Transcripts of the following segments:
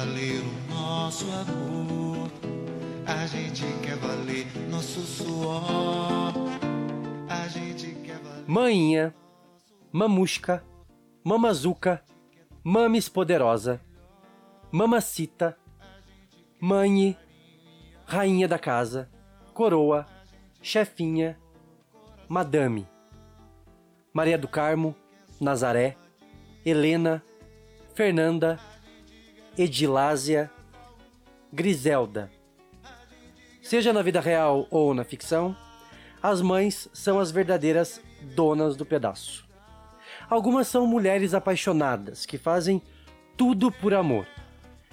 valer o nosso amor. A gente quer valer nosso suor. A gente quer valer. Mamusca, Mamazuca, Mames Poderosa, Mamacita, Mãe, Rainha da Casa, Coroa, Chefinha, Madame, Maria do Carmo, Nazaré, Helena, Fernanda, Edilásia, Griselda. Seja na vida real ou na ficção, as mães são as verdadeiras donas do pedaço. Algumas são mulheres apaixonadas que fazem tudo por amor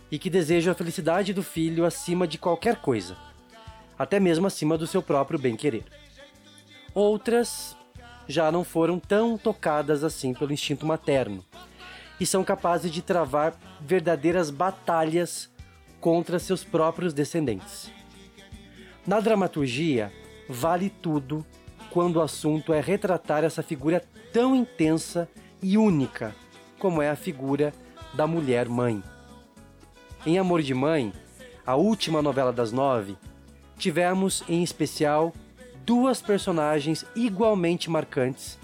e que desejam a felicidade do filho acima de qualquer coisa, até mesmo acima do seu próprio bem-querer. Outras já não foram tão tocadas assim pelo instinto materno e são capazes de travar verdadeiras batalhas contra seus próprios descendentes. Na dramaturgia, vale tudo quando o assunto é retratar essa figura tão intensa e única como é a figura da mulher mãe. Em Amor de Mãe, a última novela das nove, tivemos em especial duas personagens igualmente marcantes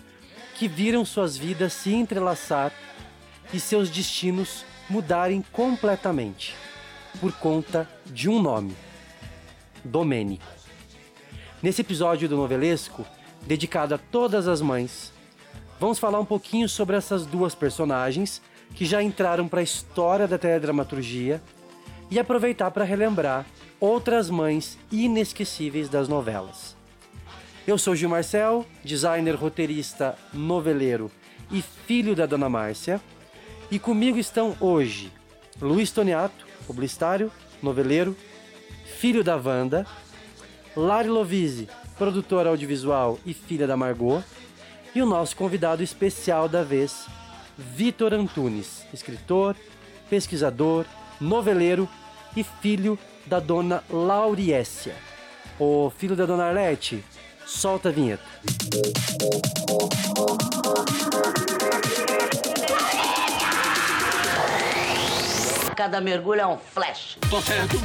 que viram suas vidas se entrelaçar e seus destinos mudarem completamente por conta de um nome: Domênico. Nesse episódio do novelesco, dedicado a todas as mães, vamos falar um pouquinho sobre essas duas personagens que já entraram para a história da teledramaturgia e aproveitar para relembrar outras mães inesquecíveis das novelas. Eu sou Gil Marcel, designer, roteirista, noveleiro e filho da Dona Márcia, e comigo estão hoje Luiz Toniato, publicitário, noveleiro, filho da Wanda, Lari Lovise, produtora audiovisual e filha da Margot, e o nosso convidado especial da vez, Vitor Antunes, escritor, pesquisador, noveleiro e filho da dona Lauriécia. O filho da dona Arlete, solta a vinheta. Cada mergulho é um flash. Tô certo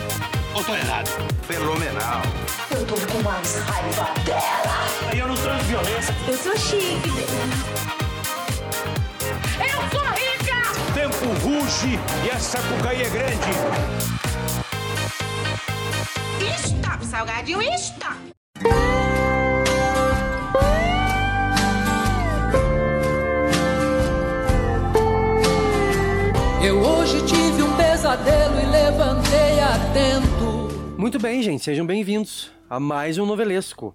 ou tô errado? Fenomenal. Eu tô com mais raiva dela. Eu não transo violência. Eu sou chique. Eu sou rica! O tempo ruge e a sapucaí é grande. Stop, salgadinho, stop! Pesadelo e levantei atento. Muito bem, gente, sejam bem-vindos a mais um novelesco.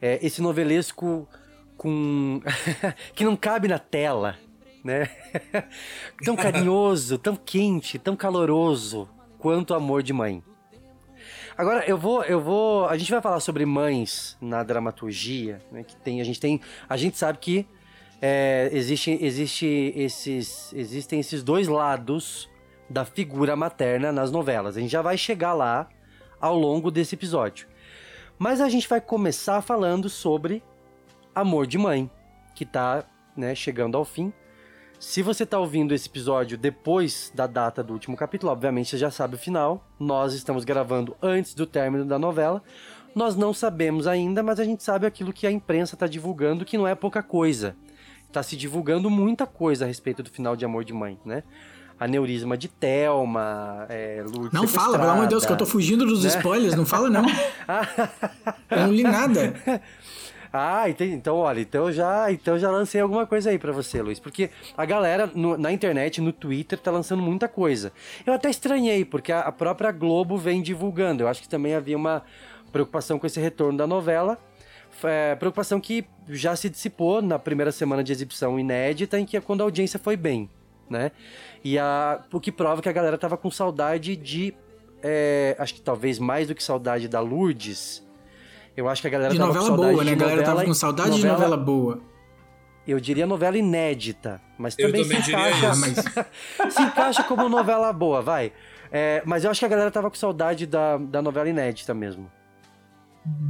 É, esse novelesco com. que não cabe na tela, né? tão carinhoso, tão quente, tão caloroso quanto Amor de Mãe. Agora eu vou, eu vou, a gente vai falar sobre mães na dramaturgia, né? Que tem, a gente tem, a gente sabe que é, existe, existe esses, existem esses dois lados da figura materna nas novelas. A gente já vai chegar lá ao longo desse episódio. Mas a gente vai começar falando sobre Amor de Mãe, que tá né, chegando ao fim. Se você tá ouvindo esse episódio depois da data do último capítulo, obviamente você já sabe o final. Nós estamos gravando antes do término da novela. Nós não sabemos ainda, mas a gente sabe aquilo que a imprensa está divulgando, que não é pouca coisa. Tá se divulgando muita coisa a respeito do final de Amor de Mãe, né? Aneurisma de Thelma, é, Lourdes Não fala, pelo amor de Deus, que eu tô fugindo dos spoilers, não fala não. Eu não li nada. Ah, entendi. então olha, então eu já, então já lancei alguma coisa aí pra você, Luiz, porque a galera no- na internet, no Twitter, tá lançando muita coisa. Eu até estranhei, porque a, a própria Globo vem divulgando. Eu acho que também havia uma preocupação com esse retorno da novela. É, preocupação que já se dissipou na primeira semana de exibição inédita, em que é quando a audiência foi bem, né? E a, o que prova que a galera tava com saudade de. é, acho que talvez mais do que saudade da Lourdes. Eu acho que a galera De tava novela com saudade boa, né? A de galera tava novela- com saudade de novela boa. Eu diria novela inédita, mas Eu também, também se diria encaixa. isso. se encaixa como novela boa, vai. É, mas eu acho que a galera tava com saudade da, da novela inédita mesmo.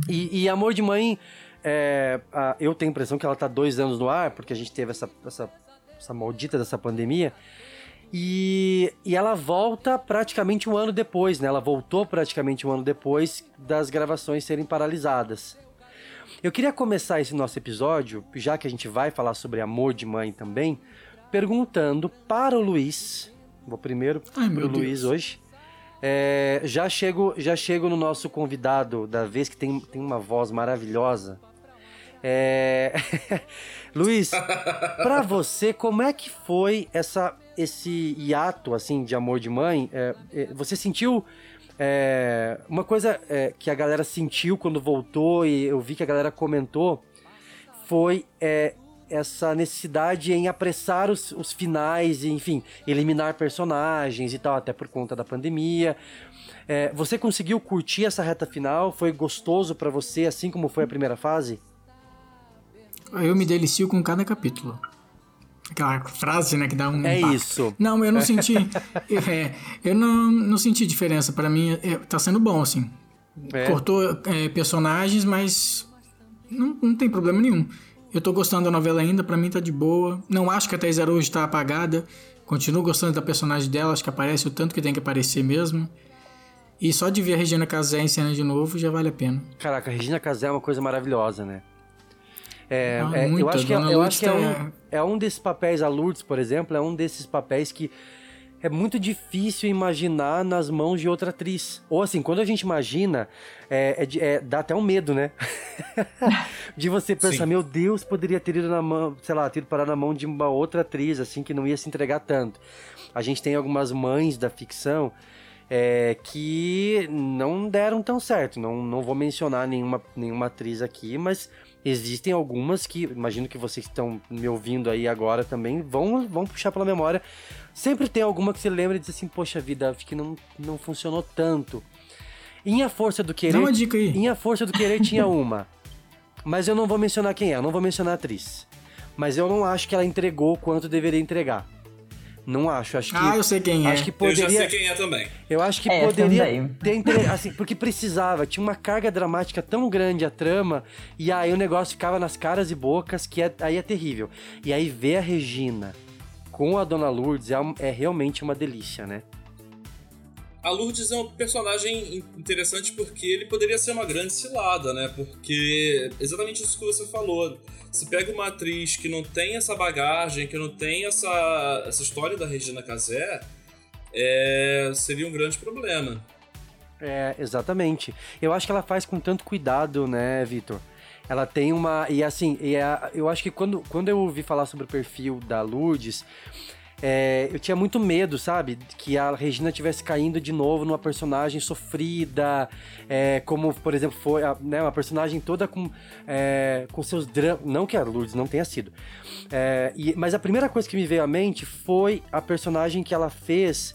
E, e Amor de Mãe, é, a- eu tenho a impressão que ela tá dois anos no ar, porque a gente teve essa, essa, essa maldita dessa pandemia. E, e ela volta praticamente um ano depois, né? Ela voltou praticamente um ano depois das gravações serem paralisadas. Eu queria começar esse nosso episódio, já que a gente vai falar sobre amor de mãe também, perguntando para o Luiz. Vou primeiro Ai, para o Luiz Deus. hoje. É, já chego já chego no nosso convidado da vez que tem, tem uma voz maravilhosa. É... Luiz, pra você, como é que foi essa, esse hiato assim de amor de mãe? É, é, você sentiu é, uma coisa é, que a galera sentiu quando voltou e eu vi que a galera comentou foi é, essa necessidade em apressar os, os finais e, enfim, eliminar personagens e tal, até por conta da pandemia. É, você conseguiu curtir essa reta final? Foi gostoso pra você, assim como foi a primeira fase? Eu me delicio com cada capítulo. Aquela frase, né, que dá um É impacto. isso. Não, eu não senti. é, eu não, não senti diferença. Pra mim, é, tá sendo bom, assim. É. Cortou é, personagens, mas não, não tem problema nenhum. Eu tô gostando da novela ainda, pra mim tá de boa. Não acho que a Thais Araújo tá apagada. Continuo gostando da personagem dela, acho que aparece o tanto que tem que aparecer mesmo. E só de ver a Regina Casé em cena de novo já vale a pena. Caraca, a Regina Casé é uma coisa maravilhosa, né? É, Ah, é, eu muito, acho que, é, eu acho que é, tá- um, é um desses papéis, a Lourdes, por exemplo, é um desses papéis que é muito difícil imaginar nas mãos de outra atriz. Ou assim, quando a gente imagina, é, é é- dá até um medo, né? de você pensar, Sim. meu Deus, poderia ter ido na mão, sei lá, ter ido parar na mão de uma outra atriz, assim, que não ia se entregar tanto. A gente tem algumas mães da ficção é, que não deram tão certo. Não, não vou mencionar nenhuma, nenhuma atriz aqui, mas existem algumas que, imagino que vocês que estão me ouvindo aí agora também, vão, vão puxar pela memória. Sempre tem alguma que você lembra e diz assim, poxa vida, acho que não, não funcionou tanto. Em A Força do Querer... Dá uma dica aí. Em A Força do Querer tinha uma. Mas eu não vou mencionar quem é, eu não vou mencionar a atriz. Mas eu não acho que ela entregou quanto deveria entregar. Não acho, acho que... Ah, eu sei quem é. Acho que Eu poderia... já sei quem é também. Eu acho que É, poderia também. ter assim, porque precisava, tinha uma carga dramática tão grande a trama, e aí o negócio ficava nas caras e bocas, que é, aí é terrível. E aí ver a Regina com a Dona Lourdes é, é realmente uma delícia, né? A Lourdes é um personagem in- interessante porque ele poderia ser uma grande cilada, né? Porque exatamente isso que você falou. Se pega uma atriz que não tem essa bagagem, que não tem essa, essa história da Regina Casé, é, seria um grande problema. É, exatamente. Eu acho que ela faz com tanto cuidado, né, Vitor? Ela tem uma. E assim, e a- eu acho que quando, quando eu ouvi falar sobre o perfil da Lourdes, é, eu tinha muito medo, sabe? Que a Regina tivesse caindo de novo numa personagem sofrida, é, como, por exemplo, foi a- né, uma personagem toda com, é, com seus dramas. Não que a Lourdes não tenha sido. É, e- mas a primeira coisa que me veio à mente foi a personagem que ela fez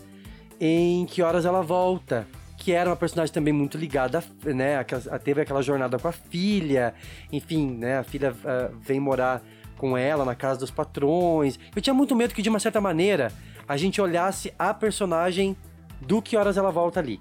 em Que Horas Ela Volta. Que era uma personagem também muito ligada, né? Teve aquela jornada com a filha, enfim, né? A filha ah, vem morar com ela na casa dos patrões. Eu tinha muito medo que, de uma certa maneira, a gente olhasse a personagem do Que Horas Ela Volta ali.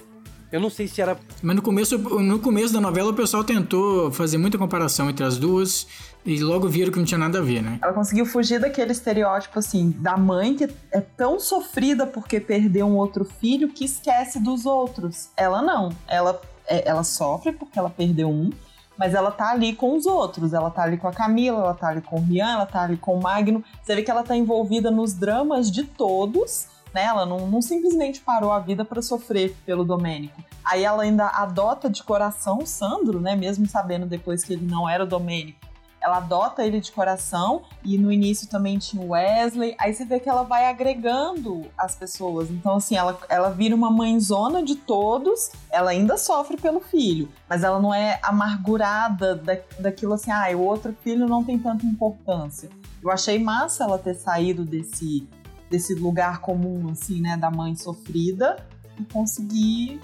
Eu não sei se era. Mas no começo, no começo da novela o pessoal tentou fazer muita comparação entre as duas e logo viram que não tinha nada a ver, né? Ela conseguiu fugir daquele estereótipo, assim, da mãe que é tão sofrida porque perdeu um outro filho que esquece dos outros. Ela não. Ela, é- ela sofre porque ela perdeu um, mas ela tá ali com os outros. Ela tá ali com a Camila, ela tá ali com o Rian, ela tá ali com o Magno. Você vê que ela tá envolvida nos dramas de todos, né? Ela não, não simplesmente parou a vida pra sofrer pelo Domênico. Aí ela ainda adota de coração o Sandro, né? Mesmo sabendo depois que ele não era o Domênico ela adota ele de coração e no início também tinha o Wesley. Aí você vê que ela vai agregando as pessoas. Então, assim, ela, ela vira uma mãezona de todos, ela ainda sofre pelo filho, mas ela não é amargurada da, daquilo assim, ah, o outro filho não tem tanta importância. Eu achei massa ela ter saído desse, desse lugar comum, assim, né, da mãe sofrida e conseguir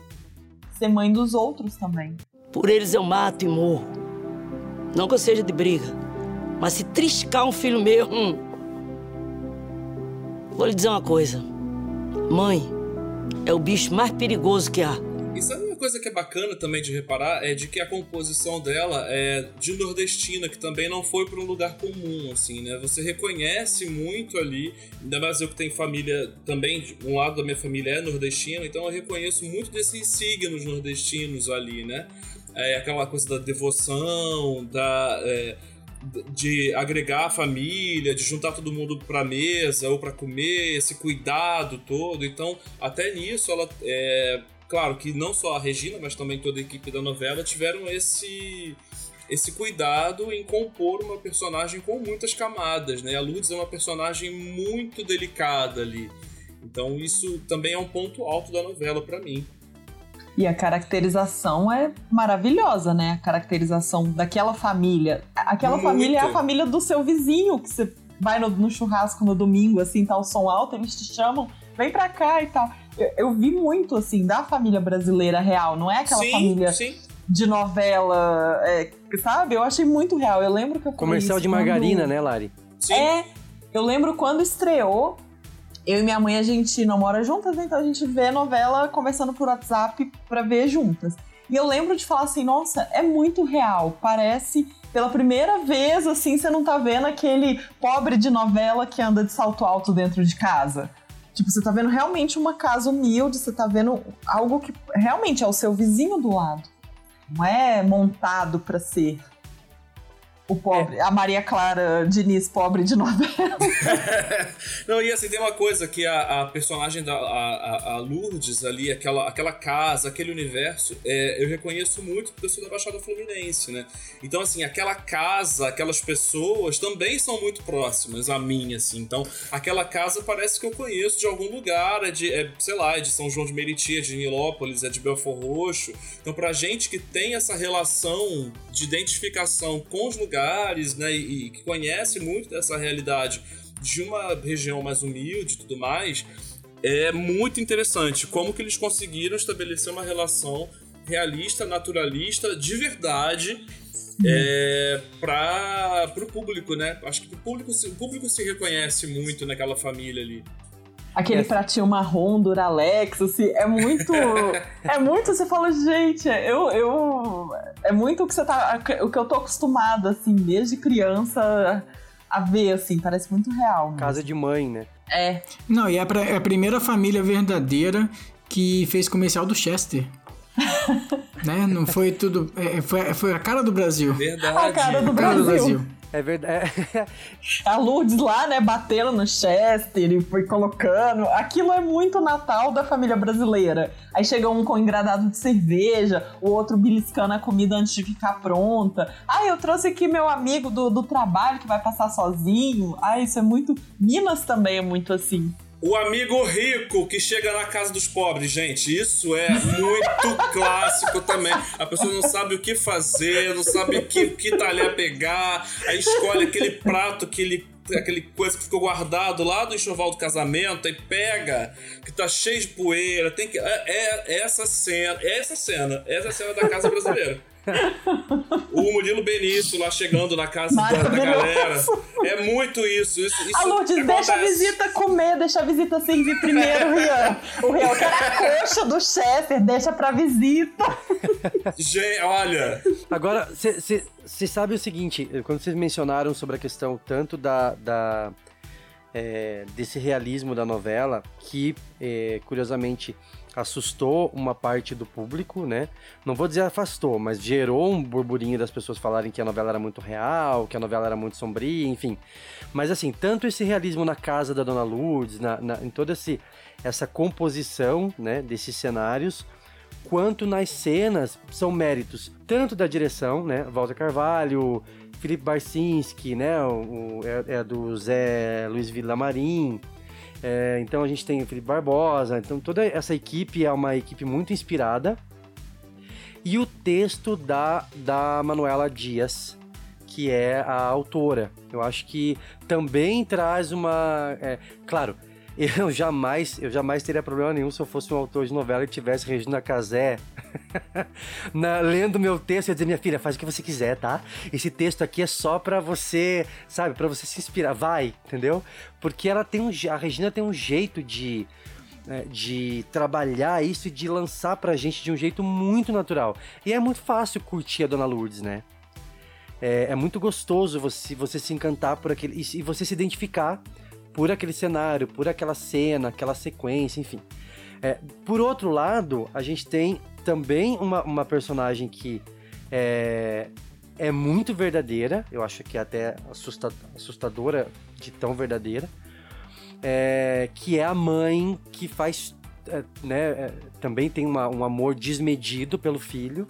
ser mãe dos outros também. Por eles eu mato e morro. Não que eu seja de briga, mas se triscar um filho meu, hum. Vou lhe dizer uma coisa. Mãe é o bicho mais perigoso que há. E sabe uma coisa que é bacana também de reparar é de que a composição dela é de nordestina, que também não foi para um lugar comum, assim, né? Você reconhece muito ali, ainda mais eu que tenho família também, um lado da minha família é nordestino, então eu reconheço muito desses signos nordestinos ali, né? É aquela coisa da devoção, da. É, de agregar a família, de juntar todo mundo para mesa ou para comer, esse cuidado todo. Então, até nisso, ela é claro que não só a Regina, mas também toda a equipe da novela tiveram esse esse cuidado em compor uma personagem com muitas camadas, né? A Lourdes é uma personagem muito delicada ali. Então isso também é um ponto alto da novela para mim. E a caracterização é maravilhosa, né? A caracterização daquela família. Aquela Muito. família é a família do seu vizinho, que você vai no, no, churrasco no domingo, assim, tá o som alto, eles te chamam, vem pra cá e tal. Eu, eu vi muito, assim, da família brasileira real, não é aquela sim, família sim. de novela, é, sabe? Eu achei muito real. Eu lembro que eu Comercial de margarina, quando... né, Lari? Sim. É, eu lembro quando estreou, eu e minha mãe, a gente não mora juntas, então a gente vê novela conversando por WhatsApp pra ver juntas. E eu lembro de falar assim, nossa, é muito real. Parece, pela primeira vez, assim, você não tá vendo aquele pobre de novela que anda de salto alto dentro de casa. Tipo, você tá vendo realmente uma casa humilde, você tá vendo algo que realmente é o seu vizinho do lado. Não é montado para ser o pobre, é. a Maria Clara Diniz, pobre de novela. Não, e assim, tem uma coisa que a, a personagem da a, a, Lourdes ali, aquela, aquela casa, aquele universo, é, eu reconheço muito porque eu sou da Baixada Fluminense, né? Então, assim, aquela casa, aquelas pessoas também são muito próximas a mim, assim. Então, aquela casa parece que eu conheço de algum lugar, é de, é, sei lá, é de São João de Meriti, é de Nilópolis, é de Belfor Roxo. Então, pra gente que tem essa relação de identificação com os lugares lugares, né, e, e que conhece muito dessa realidade de uma região mais humilde e tudo mais, é muito interessante como que eles conseguiram estabelecer uma relação realista, naturalista, de verdade, é, para o público, né? Acho que o público, o público se reconhece muito naquela família ali. Aquele é. pratinho marrom, Duralex, assim, é muito. é muito, você fala, gente, eu, eu. É muito o que você tá. O que eu tô acostumada, assim, desde criança a ver, assim, parece muito real. Mesmo. Casa de mãe, né? É. Não, e é, pra, é a primeira família verdadeira que fez comercial do Chester. né? Não foi tudo. É, foi, foi a cara do Brasil. Verdade. A cara do Brasil. Cara do Brasil. É verdade. a Lourdes lá, né, batendo no Chester e foi colocando. Aquilo é muito Natal da família brasileira. Aí chega um com engradado de cerveja, o outro beliscando a comida antes de ficar pronta. Ah, eu trouxe aqui meu amigo do, do trabalho que vai passar sozinho. Ah, isso é muito. Minas também é muito assim. O amigo rico que chega na casa dos pobres, gente. Isso é muito clássico também. A pessoa não sabe o que fazer, não sabe que, que talher pegar, aí escolhe aquele prato que ele aquele coisa que ficou guardado lá do enxoval do casamento, aí pega, que tá cheio de poeira, tem que. É, é essa cena, é essa cena, essa é a cena da casa brasileira o Murilo Benício lá chegando na casa da, da, galera. É muito isso. isso, isso a Lourdes, deixa a visita comer, deixa a visita servir primeiro, Rian. O Rian quer a coxa do chefe, deixa pra visita. Gente, olha. Agora, você sabe o seguinte, quando vocês mencionaram sobre a questão tanto da. da é, desse realismo da novela, que, é, curiosamente, assustou uma parte do público, né? Não vou dizer afastou, mas gerou um burburinho das pessoas falarem que a novela era muito real, que a novela era muito sombria, enfim. Mas assim, tanto esse realismo na casa da Dona Lourdes, na, na, em toda esse, essa composição, né, desses cenários, quanto nas cenas são méritos tanto da direção, né, Walter Carvalho, Felipe Barcinski, né, o, é, é do Zé Luiz Villamarim, é, então a gente tem o Felipe Barbosa, então toda essa equipe é uma equipe muito inspirada. E o texto da, da Manuela Dias, que é a autora. Eu acho que também traz uma. É, claro, eu jamais, eu jamais teria problema nenhum se eu fosse um autor de novela e tivesse Regina Casé na, lendo meu texto e dizer, minha filha, faz o que você quiser, tá? Esse texto aqui é só para você, sabe, para você se inspirar, vai, entendeu? Porque ela tem um, a Regina tem um jeito de né, de trabalhar isso e de lançar pra gente de um jeito muito natural. E é muito fácil curtir a Dona Lourdes, né? É, é muito gostoso você, você se encantar por aquele. e você se identificar por aquele cenário, por aquela cena, aquela sequência, enfim. É, por outro lado, a gente tem também uma, uma personagem que é, é muito verdadeira, eu acho que é até assustadora de tão verdadeira, é, que é a mãe que faz, é, né, é, também tem uma, um amor desmedido pelo filho,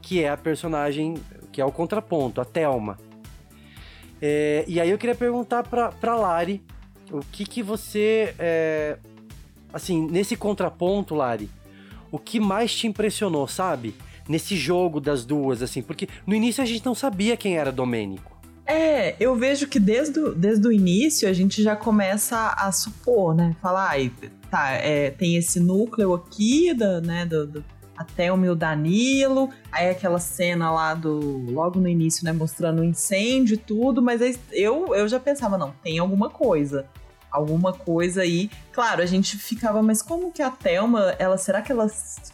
que é a personagem, que é o contraponto, a Thelma. É, e aí eu queria perguntar pra, pra Lari, o que que você, é, assim, nesse contraponto, Lari, o que mais te impressionou, sabe? Nesse jogo das duas, assim, porque no início a gente não sabia quem era Domênico. É, eu vejo que desde o, desde o início a gente já começa a supor, né? Falar, ah, tá, é, tem esse núcleo aqui, da, né, do, do, até o meu Danilo, aí aquela cena lá do, logo no início, né, mostrando o incêndio e tudo, mas eu, eu já pensava, não, tem alguma coisa alguma coisa aí. Claro, a gente ficava, mas como que a Thelma, ela, será que ela,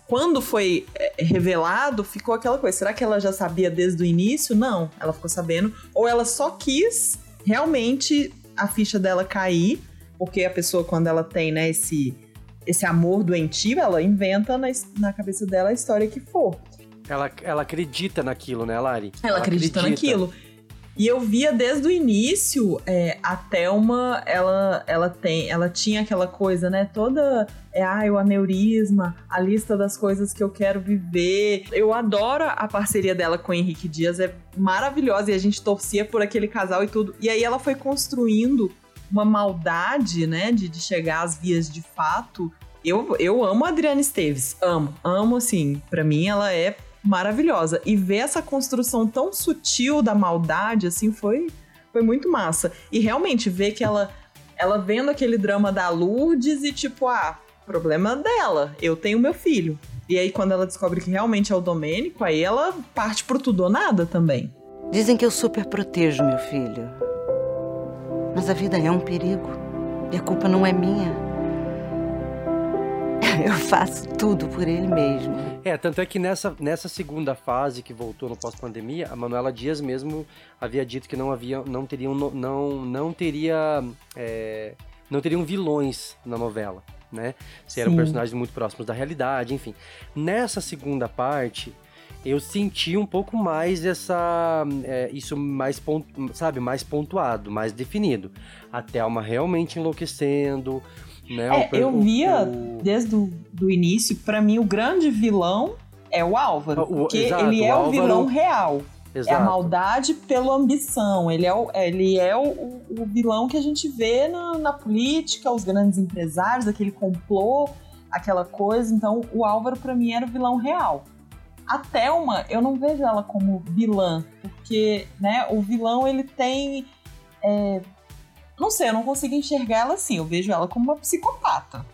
quando foi é, revelado, ficou aquela coisa? Será que ela já sabia desde o início? Não, ela ficou sabendo. Ou ela só quis realmente a ficha dela cair, porque a pessoa, quando ela tem, né, esse, esse amor doentio, ela inventa na, na cabeça dela a história que for. Ela, ela acredita naquilo, né, Lari? Ela, ela acredita, acredita naquilo. E eu via desde o início é, a Thelma, ela, ela tem, ela tinha aquela coisa, né? Toda é ah, o aneurisma, a lista das coisas que eu quero viver. Eu adoro a parceria dela com o Henrique Dias, é maravilhosa e a gente torcia por aquele casal e tudo. E aí ela foi construindo uma maldade, né, de, de chegar às vias de fato. Eu, eu amo a Adriana Esteves, amo, amo assim. Para mim ela é maravilhosa. E ver essa construção tão sutil da maldade, assim, foi, foi muito massa. E realmente ver que ela, ela vendo aquele drama da Lourdes e tipo, ah, problema dela, eu tenho meu filho. E aí, quando ela descobre que realmente é o Domênico, aí ela parte pro tudo ou nada também. Dizem que eu super protejo meu filho. Mas a vida é um perigo. E a culpa não é minha. Eu faço tudo por ele mesmo. É, tanto é que nessa, nessa segunda fase que voltou no pós-pandemia, a Manuela Dias mesmo havia dito que não havia, não teriam, não, não teria, é, não teriam vilões na novela, né? Se eram Sim. personagens muito próximos da realidade, enfim. Nessa segunda parte, eu senti um pouco mais essa é, isso mais sabe mais pontuado mais definido a Thelma realmente enlouquecendo né? É, eu via o... desde o do início, para mim o grande vilão é o Álvaro, o, porque exato, ele é o, Álvaro... vilão real. Exato. É a maldade pela ambição. Ele é o, ele é o, o vilão que a gente vê na, na, política, os grandes empresários, aquele complô, aquela coisa. Então, o Álvaro, para mim, era o vilão real. A Thelma, eu não vejo ela como vilã, porque né, o vilão ele tem é, não sei, eu não consigo enxergar ela assim. Eu vejo ela como uma psicopata.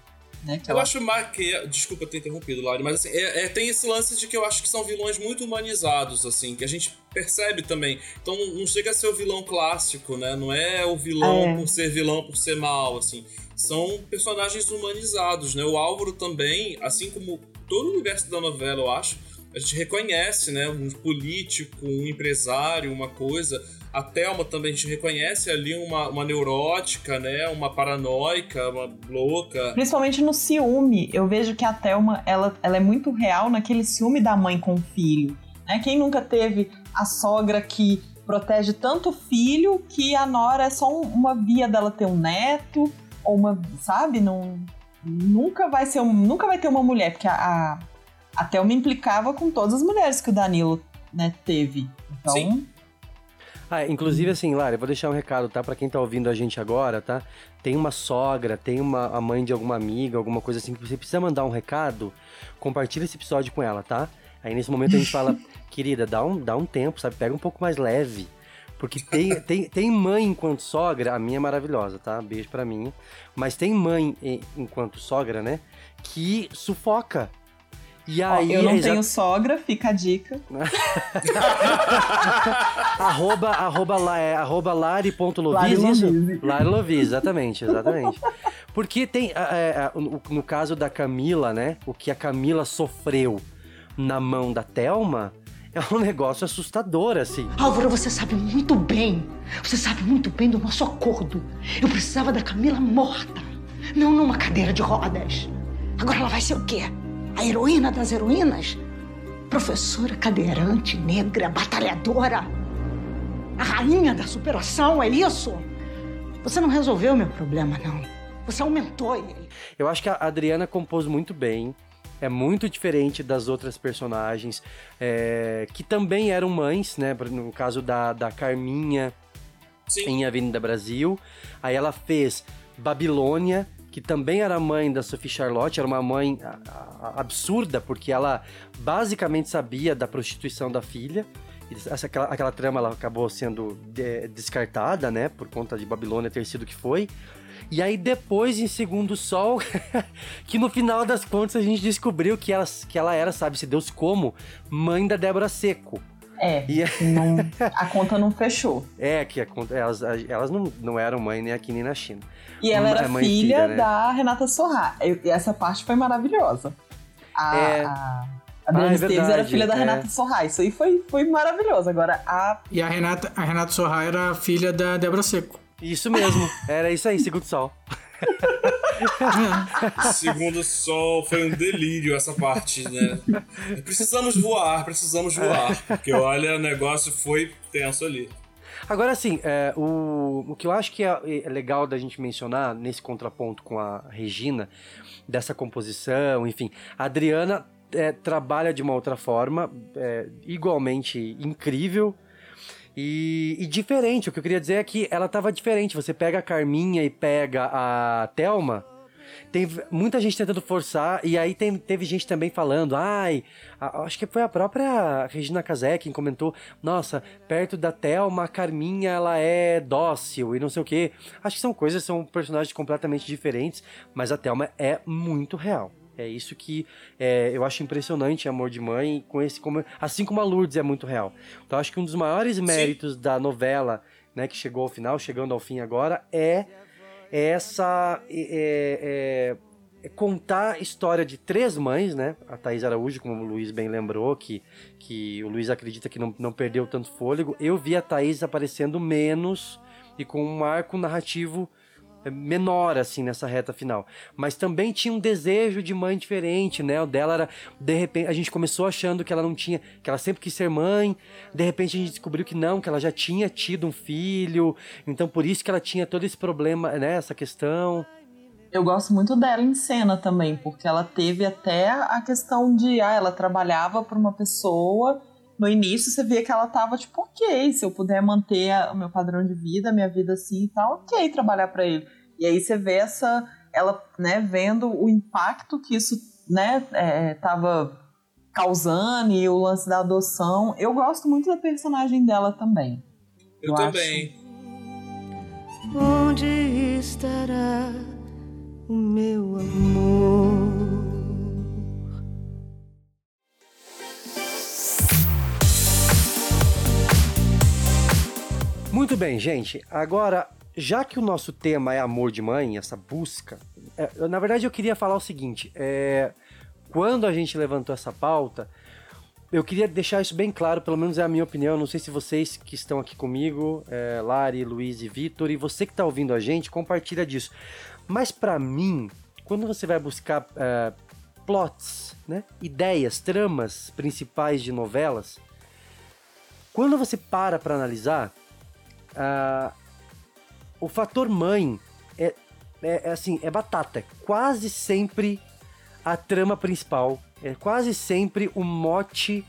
Né, eu ela... acho mais que. Desculpa ter interrompido, Lari, mas assim, é, é, tem esse lance de que eu acho que são vilões muito humanizados, assim, que a gente percebe também. Então não chega a ser o vilão clássico, né? Não é o vilão é. por ser vilão, por ser mal, assim. São personagens humanizados, né? O Álvaro também, assim como todo o universo da novela, eu acho, a gente reconhece, né? Um político, um empresário, uma coisa a Thelma também a gente reconhece ali uma, uma neurótica, né? Uma paranoica, uma louca. Principalmente no ciúme. Eu vejo que a Thelma, ela, ela é muito real naquele ciúme da mãe com o filho. Né? Quem nunca teve a sogra que protege tanto o filho que a Nora é só uma via dela ter um neto ou uma, sabe? Não, nunca vai ser um, nunca vai ter uma mulher porque a, a, a Thelma implicava com todas as mulheres que o Danilo né, teve. Então, Sim. Ah, inclusive assim, Lara, eu vou deixar um recado, tá? Pra quem tá ouvindo a gente agora, tá? Tem uma sogra, tem uma a mãe de alguma amiga, alguma coisa assim, que você precisa mandar um recado, compartilha esse episódio com ela, tá? Aí nesse momento a gente fala, querida, dá um, dá um tempo, sabe? Pega um pouco mais leve. Porque tem, tem, tem mãe enquanto sogra, a minha é maravilhosa, tá? Beijo pra mim. Mas tem mãe enquanto sogra, né? Que sufoca E Ó, aí, eu não exa- tenho sogra, fica a dica. arroba, arroba, la, é, arroba lari.lovis, Lari isso? Lovise. Lari Lovis, exatamente, exatamente. Porque tem, é, é, no, no caso da Camila, né, o que a Camila sofreu na mão da Thelma é um negócio assustador, assim. Álvaro, você sabe muito bem. Você sabe muito bem do nosso acordo. Eu precisava da Camila morta, não numa cadeira de rodas. Agora ela vai ser o quê? A heroína das heroínas? Professora cadeirante, negra, batalhadora. A rainha da superação, é isso? Você não resolveu meu problema, não. Você aumentou ele. Eu acho que a Adriana compôs muito bem. É muito diferente das outras personagens, é, que também eram mães, né? No caso da, da Carminha em Avenida Brasil. Aí ela fez Babilônia, que também era mãe da Sophie Charlotte, era uma mãe absurda, porque ela basicamente sabia da prostituição da filha. Essa, aquela, aquela trama ela acabou sendo é, descartada, né? Por conta de Babilônia ter sido o que foi. E aí depois, em Segundo Sol, que no final das contas a gente descobriu que ela, que ela era, sabe-se Deus como, mãe da Débora Seco. É, E- não- a conta não fechou. É, que a conta- elas, elas não, não eram mãe nem aqui nem na China. E ela era é mãe e filha né? da Renata Sorra. E essa parte foi maravilhosa. A, É. a, a Ah, é Esteves era filha da é. Renata Sorra. Isso aí foi, foi maravilhoso. Agora, a E a Renata, a Renata Sorra era filha da Débora Seco. Isso mesmo, era isso aí, Segundo Sol. Segundo o sol, foi um delírio essa parte, né? Precisamos voar, precisamos voar. Porque olha, o negócio foi tenso ali. Agora, assim, é, o, o que eu acho que é, é legal da gente mencionar nesse contraponto com a Regina, dessa composição, enfim, a Adriana é, trabalha de uma outra forma, é, igualmente incrível. E, e diferente, o que eu queria dizer é que ela tava diferente. Você pega a Carminha e pega a Thelma, tem muita gente tentando forçar, e aí tem- teve gente também falando, ai, a- acho que foi a própria Regina Casé quem comentou, nossa, perto da Thelma, a Carminha, ela é dócil e não sei o quê. Acho que são coisas, são personagens completamente diferentes, mas a Thelma é muito real. É isso que é, eu acho impressionante, Amor de Mãe, com esse, como, assim como a Lourdes é muito real. Então acho que um dos maiores méritos da novela, né, que chegou ao final, chegando ao fim agora, é essa é, é- é contar a história de três mães, né? A Thaís Araújo, como o Luiz bem lembrou, que, que o Luiz acredita que não, não perdeu tanto fôlego. Eu vi a Thaís aparecendo menos e com um arco narrativo menor, assim, nessa reta final. Mas também tinha um desejo de mãe diferente, né? O dela era, de repente, a gente começou achando que ela não tinha, que ela sempre quis ser mãe, de repente a gente descobriu que não, que ela já tinha tido um filho, então por isso que ela tinha todo esse problema, né? Essa questão. Eu gosto muito dela em cena também, porque ela teve até a questão de, ah, ela trabalhava para uma pessoa. No início você via que ela tava tipo, ok, se eu puder manter a- o meu padrão de vida, a minha vida assim e tal, ok, trabalhar para ele. E aí você vê essa, ela, né, vendo o impacto que isso, né, é, tava causando e o lance da adoção. Eu gosto muito da personagem dela também. Eu, Eu acho. também. Onde estará o meu amor? Muito bem, gente. Agora, já que o nosso tema é amor de mãe, essa busca, é, eu- na verdade eu queria falar o seguinte: é, quando a gente levantou essa pauta, eu queria deixar isso bem claro, pelo menos é a minha opinião. Não sei se vocês que estão aqui comigo, é, Lari, Luiz e Vitor, e você que está ouvindo a gente, compartilha disso. Mas pra mim, quando você vai buscar é, plots, né, ideias, tramas principais de novelas, quando você para pra analisar, ah, o fator mãe é, é, é assim, é batata. É quase sempre a trama principal. É quase sempre o mote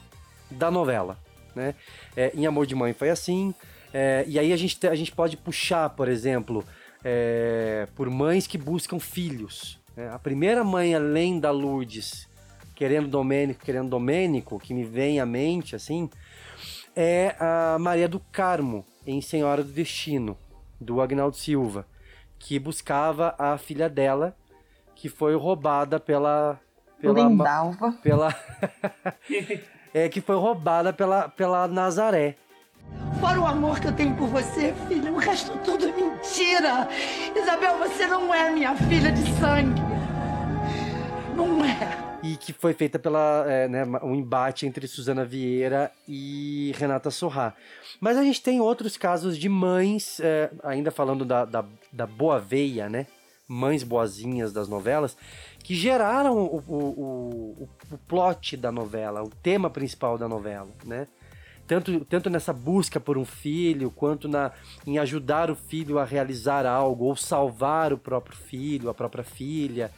da novela, né? É, em Amor de Mãe foi assim. é, e aí a gente, te- a gente pode puxar, por exemplo, é, por mães que buscam filhos. né? A primeira mãe, além da Lourdes, querendo Domênico, querendo Domênico, que me vem à mente, assim, é a Maria do Carmo, em Senhora do Destino, do Agnaldo Silva, que buscava a filha dela, que foi roubada pela, pela Lindalva. pela é que foi roubada pela pela Nazaré. Fora o amor que eu tenho por você, filha, o resto tudo é mentira. Isabel, você não é minha filha de sangue. Não é. E que foi feita pela é, né, um embate entre Suzana Vieira e Renata Sorrá. Mas a gente tem outros casos de mães, é, ainda falando da, da, da boa veia, né? Mães boazinhas das novelas, que geraram o, o, o, o plot da novela, o tema principal da novela, né? Tanto, tanto nessa busca por um filho, quanto na, em ajudar o filho a realizar algo, ou salvar o próprio filho, a própria filha.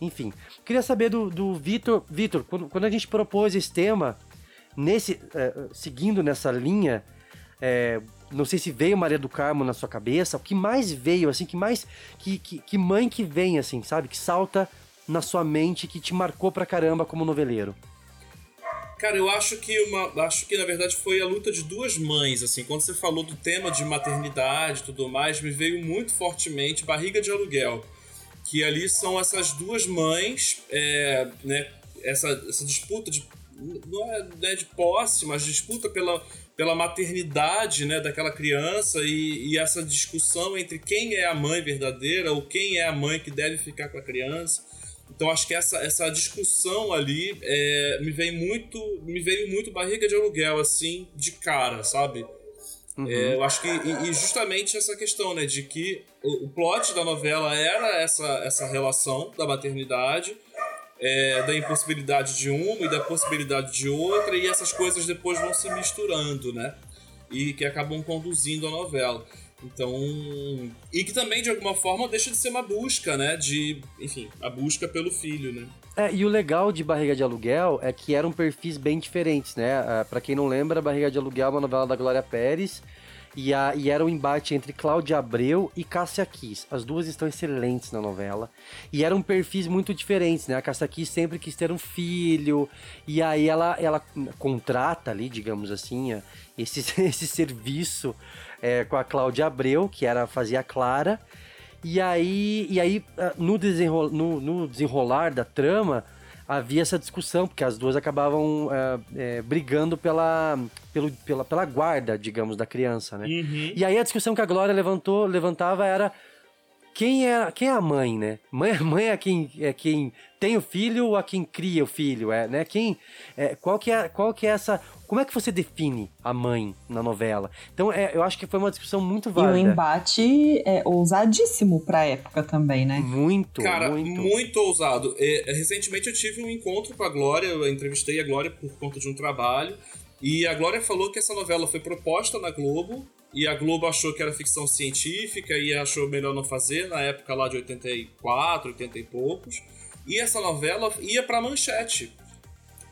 Enfim, queria saber do, do Vitor. Vitor, quando, quando a gente propôs esse tema, nesse, eh, seguindo nessa linha, eh, não sei se veio Maria do Carmo na sua cabeça, o que mais veio, assim, que mais. Que, que, que mãe que vem, assim, sabe? Que salta na sua mente, que te marcou pra caramba como noveleiro. Cara, eu acho que uma, acho que na verdade foi a luta de duas mães, assim, quando você falou do tema de maternidade e tudo mais, me veio muito fortemente Barriga de Aluguel, que ali são essas duas mães, é, né, essa, essa disputa de não é, não é de posse, mas disputa pela, pela maternidade né, daquela criança e, e, essa discussão entre quem é a mãe verdadeira ou quem é a mãe que deve ficar com a criança. Então acho que essa, essa discussão ali é, me veio muito me veio muito barriga de aluguel assim de cara, sabe? Uhum. É, eu acho que e, e, justamente essa questão, né, de que o, o plot da novela era essa essa relação da maternidade é, da impossibilidade de uma e da possibilidade de outra, e essas coisas depois vão se misturando, né? E que acabam conduzindo a novela. Então. E que também, de alguma forma, deixa de ser uma busca, né? De. Enfim, a busca pelo filho, né? É, e o legal de Barriga de Aluguel é que eram perfis bem diferentes, né? Uh, para quem não lembra, Barriga de Aluguel é uma novela da Glória Pérez. E, a, e era um embate entre Cláudia Abreu e Cássia Kiss. As duas estão excelentes na novela. E eram perfis muito diferentes, né? A Cássia Kiss sempre quis ter um filho. E aí ela, ela contrata ali, digamos assim, esse, esse serviço é, com a Cláudia Abreu, que era fazia Clara. E aí, e aí no, desenrol, no, no desenrolar da trama, havia essa discussão, porque as duas acabavam é, é, brigando pela, pelo, pela, pela guarda, digamos, da criança, né? Uhum. E aí a discussão que a Glória levantou, levantava era quem é, quem é a mãe, né? Mãe, mãe é quem é quem tem o filho ou a quem cria o filho, é, né? Quem, é, qual que é, qual que é essa, como é que você define a mãe na novela? Então, é, eu acho que foi uma discussão muito válida. E um embate é, ousadíssimo pra época também, né? Muito, Cara, muito, muito ousado. É, recentemente eu tive um encontro com a Glória, eu entrevistei a Glória por conta de um trabalho, e a Glória falou que essa novela foi proposta na Globo e a Globo achou que era ficção científica e achou melhor não fazer, na época lá de 84, 80 e poucos. E essa novela ia pra Manchete.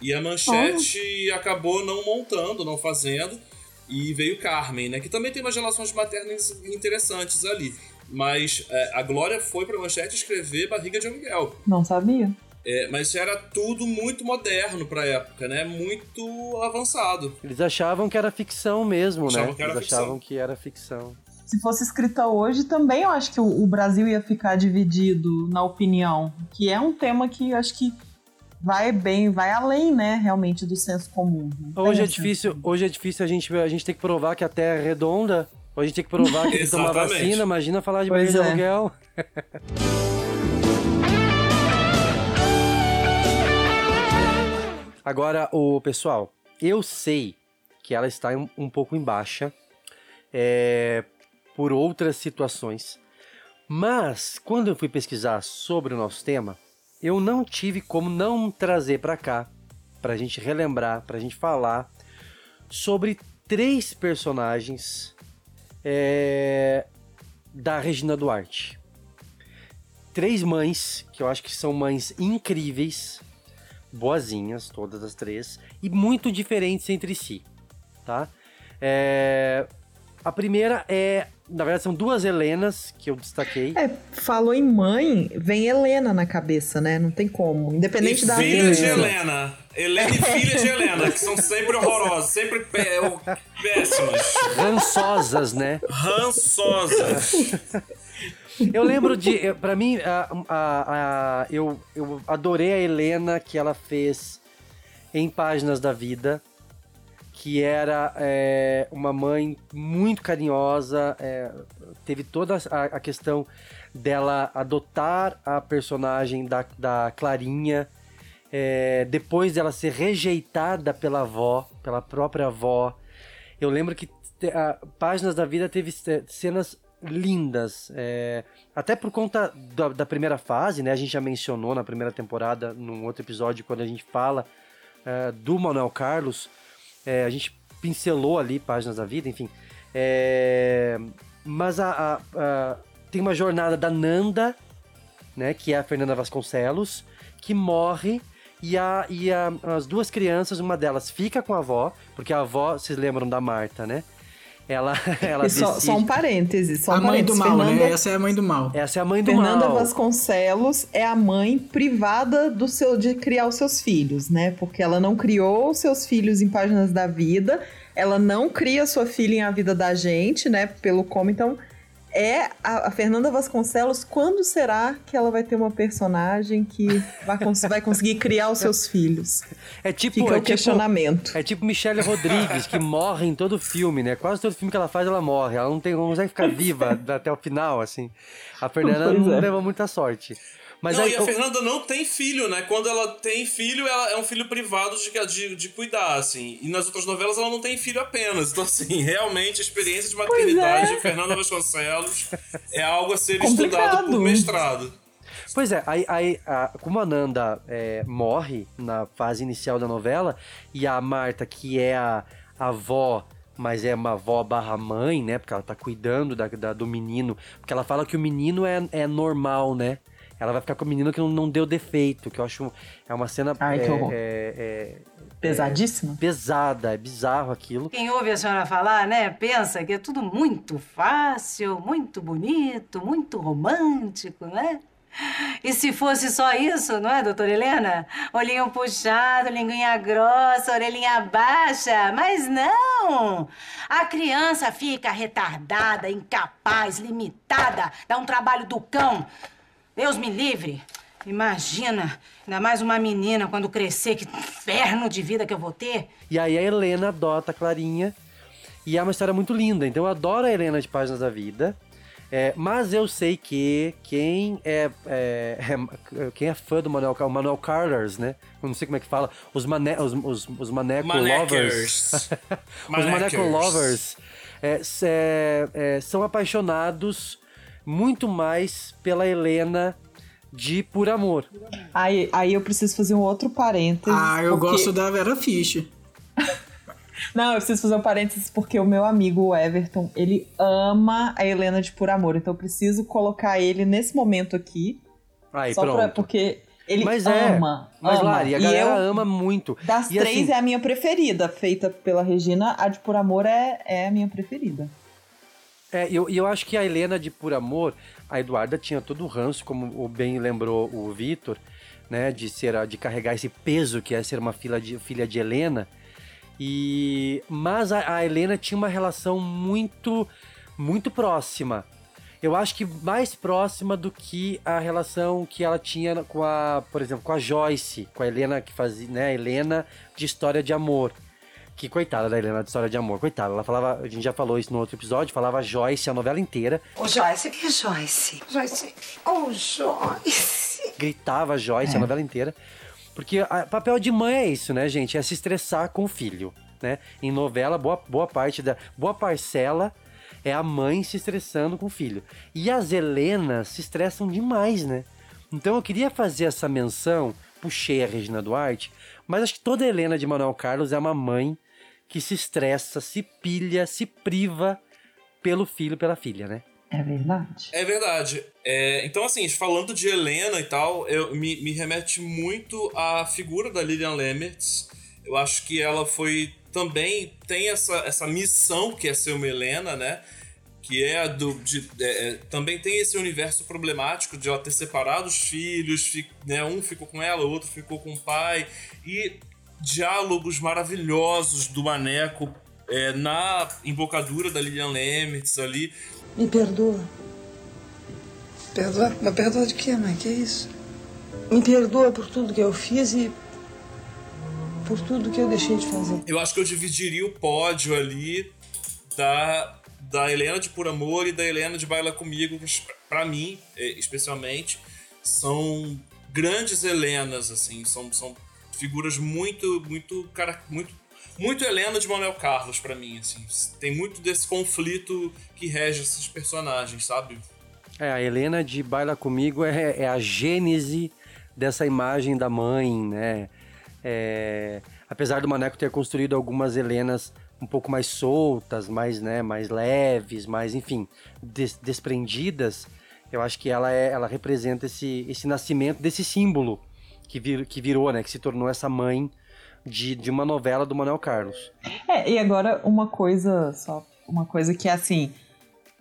E a Manchete oh. acabou não montando, não fazendo. E veio Carmen, né? Que também tem umas relações maternas interessantes ali. Mas é, a Glória foi pra Manchete escrever Barriga de Aluguel. Não sabia. É, mas era tudo muito moderno pra época, né? Muito avançado. Eles achavam que era ficção mesmo, achavam né? Que era Eles ficção. achavam que era ficção. Se fosse escrita hoje, também eu acho que o, o Brasil ia ficar dividido na opinião. Que é um tema que eu acho que vai bem, vai além, né, realmente do senso comum. Hoje é difícil, hoje é difícil a gente, a gente ter que provar que a Terra é redonda. Ou a gente tem que provar que tem que tomar vacina. Imagina falar de Pois barriga de é. aluguel. Agora, o pessoal, eu sei que ela está um, um pouco em baixa é, por outras situações, mas quando eu fui pesquisar sobre o nosso tema, eu não tive como não trazer para cá, para a gente relembrar, para a gente falar sobre três personagens é, da Regina Duarte. Três mães, que eu acho que são mães incríveis, boazinhas, todas as três, e muito diferentes entre si, tá? É, a primeira é, na verdade, são duas Helenas que eu destaquei. É, falou em mãe, vem Helena na cabeça, né? Não tem como. Independente e da filha de. Helena. Helena e filha de Helena, que são sempre horrorosas, sempre pé- péssimas. Rançosas, né? Rançosas. Eu lembro de. Pra mim, a, a- a- eu, eu adorei a Helena que ela fez em Páginas da Vida. Que era é, uma mãe muito carinhosa. é, teve toda a, a questão dela adotar a personagem da, da Clarinha. é, depois dela ser rejeitada pela avó, pela própria avó. Eu lembro que a Páginas da Vida teve ce- cenas lindas. é, até por conta da, da primeira fase, né? A gente já mencionou na primeira temporada, num outro episódio, quando a gente fala é, do Manuel Carlos. é, a gente pincelou ali Páginas da Vida, enfim. É, mas a, a- a- tem uma jornada da Nanda, né? Que é a Fernanda Vasconcelos, que morre. E, a, e a- as duas crianças, uma delas fica com a avó, porque a avó, vocês lembram da Marta, né? Ela, ela E só, só um parêntese. Só um a mãe do parêntese. mal, Fernanda, né? Essa é a mãe do mal. Essa é a mãe do Fernanda mal. Vasconcelos é a mãe privada do seu de criar os seus filhos, né? Porque ela não criou os seus filhos em páginas da vida, ela não cria sua filha em a vida da gente, né? Pelo como então é a, a Fernanda Vasconcelos. Quando será que ela vai ter uma personagem que vai, cons- vai conseguir criar os seus filhos? É tipo, Fica é o tipo- questionamento. É tipo Michelle Rodrigues, que morre em todo filme, né? Quase todo filme que ela faz, ela morre. Ela não, tem, não consegue ficar viva até o final, assim. A Fernanda Pois não é. leva muita sorte. Mas não, aí, e a o- Fernanda não tem filho, né? Quando ela tem filho, ela é um filho privado de, de, de cuidar, assim. E nas outras novelas ela não tem filho apenas. Então, assim, realmente a experiência de maternidade é. de Fernanda Vasconcelos é algo a ser Complicado. estudado por mestrado. Pois é, aí, aí a, como a Nanda é, morre na fase inicial da novela, e a Marta, que é a, a avó, mas é uma avó barra mãe, né? Porque ela tá cuidando da, da- do menino. Porque ela fala que o menino é, é normal, né? Ela vai ficar com o menino que não, não deu defeito, que eu acho é uma cena Ai, que é, horror. é- é- Pesadíssima. pesada, é bizarro aquilo. Quem ouve a senhora falar, né, pensa que é tudo muito fácil, muito bonito, muito romântico, né? E se fosse só isso, não é, doutora Helena? Olhinho puxado, linguinha grossa, orelhinha baixa. Mas não! A criança fica retardada, incapaz, limitada, dá um trabalho do cão. Deus me livre. Imagina, ainda mais uma menina quando crescer, que inferno de vida que eu vou ter. E aí a Helena adota a Clarinha. E é uma história muito linda. Então eu adoro a Helena de Páginas da Vida. É, mas eu sei que quem é, é- é- quem é fã do Manuel, o Manuel Carlos, né? Eu não sei como é que fala. Os, mané, os, os, os maneco lovers. os maneco lovers é, é, é, são apaixonados muito mais pela Helena de Por Amor. Aí, aí eu preciso fazer um outro parênteses. Ah, eu porque- gosto da Vera Fischer. Não, eu preciso fazer um parênteses porque o meu amigo o Everton, ele ama a Helena de Por Amor. Então eu preciso colocar ele nesse momento aqui. Aí, só pronto. pra, porque ele mas é, ama. mas ama. Lari, a E galera eu, ama muito. Das E, três assim, é a minha preferida, feita pela Regina. A de Por Amor é, é a minha preferida. É, e eu, eu acho que a Helena de Por Amor, a Eduarda tinha todo o ranço, como bem lembrou o Vitor, né, de ser de carregar esse peso que é ser uma filha de, filha de Helena. E mas a, a Helena tinha uma relação muito muito próxima. Eu acho que mais próxima do que a relação que ela tinha com a, por exemplo, com a Joyce, com a Helena que fazia, né, Helena de História de Amor. Que coitada da Helena de História de Amor, coitada. Ela falava, a gente já falou isso no outro episódio, falava Joyce a novela inteira, Ô, Joyce, que Joyce? Joyce, oh, Joyce. gritava Joyce a novela inteira. Porque o papel de mãe é isso, né, gente? É se estressar com o filho, né? Em novela, boa, boa parte da. Boa parcela é a mãe se estressando com o filho. E as Helenas se estressam demais, né? Então eu queria fazer essa menção, puxei a Regina Duarte, mas acho que toda Helena de Manuel Carlos é uma mãe que se estressa, se pilha, se priva pelo filho, pela filha, né? É verdade. É verdade. É, então, assim, falando de Helena e tal, eu, me, me remete muito à figura da Lilian Lemmertz. Eu acho que ela foi também tem essa, essa missão que é ser uma Helena, né? Que é a do. De, é, é, também tem esse universo problemático de ela ter separado os filhos, fi- né? Um ficou com ela, o outro ficou com o pai. E diálogos maravilhosos do Maneco é, na embocadura da Lilian Lemmertz ali. Me perdoa. Perdoar? Mas perdoar de quê, mãe? Que isso? Me perdoa por tudo que eu fiz e por tudo que eu deixei de fazer. Eu acho que eu dividiria o pódio ali da, da Helena de Por Amor e da Helena de Baila Comigo, que pra mim, eh, especialmente, são grandes Helenas, assim, são, são figuras muito, muito, cara, muito, muito Helena de Manuel Carlos para mim, assim. Tem muito desse conflito que rege esses personagens, sabe? É, a Helena de Baila Comigo é, é a gênese dessa imagem da mãe, né? É, apesar do Maneco ter construído algumas Helenas um pouco mais soltas, mais, né, mais leves, mais, enfim, des desprendidas, eu acho que ela, é, ela representa esse, esse nascimento desse símbolo que, vir, que virou, né, que se tornou essa mãe de, de uma novela do Manuel Carlos. É, e agora uma coisa só, uma coisa que é assim,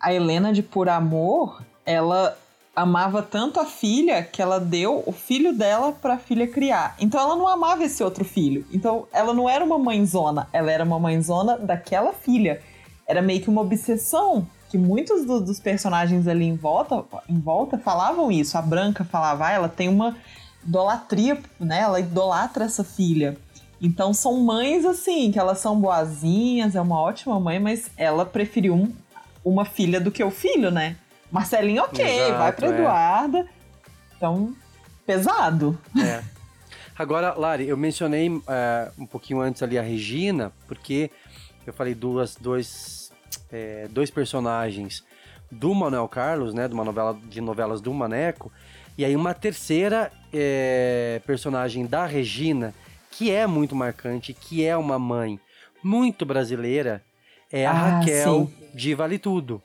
a Helena de Por Amor, ela amava tanto a filha que ela deu o filho dela para a filha criar. Então ela não amava esse outro filho. Então ela não era uma mãezona, ela era uma mãezona daquela filha. Era meio que uma obsessão que muitos do, dos personagens ali em volta, em volta falavam isso. A Branca falava, ah, ela tem uma idolatria, né? Ela idolatra essa filha. Então são mães assim, que elas são boazinhas, é uma ótima mãe, mas ela preferiu um, uma filha do que o filho, né? Marcelinho, ok, Exato, vai pra é. Eduarda. Então, pesado. É. Agora, Lari, eu mencionei uh, um pouquinho antes ali a Regina, porque eu falei duas, dois, é, dois personagens do Manuel Carlos, né, de uma novela de novelas do Maneco, e aí uma terceira é, personagem da Regina, que é muito marcante, que é uma mãe muito brasileira, é a ah, Raquel sim. de Vale Tudo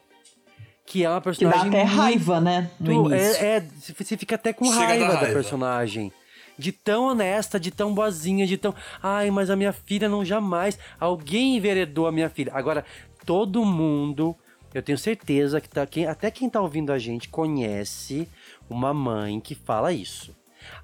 que é uma personagem. Que dá até raiva, né? No é, é, você fica até com raiva, raiva, da personagem. De tão honesta, de tão boazinha, de tão. Ai, mas a minha filha não jamais. Alguém enveredou a minha filha. Agora, todo mundo, eu tenho certeza que tá, quem, até quem tá ouvindo a gente conhece uma mãe que fala isso.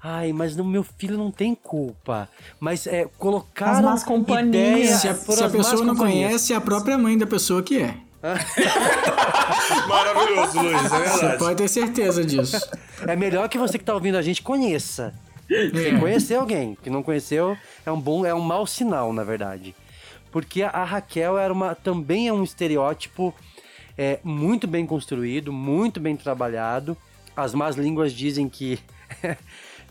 Ai, mas no meu filho não tem culpa. Mas é, colocar As más companhias. Se a, se a pessoa não conhece, é a própria mãe da pessoa que é. Maravilhoso, Luiz, é verdade. Você pode ter certeza disso. É melhor que você que está ouvindo a gente conheça. É. Conhecer alguém que não conheceu é um bom, é um mau sinal, na verdade. Porque a Raquel era uma, também é um estereótipo é, muito bem construído, muito bem trabalhado. As más línguas dizem que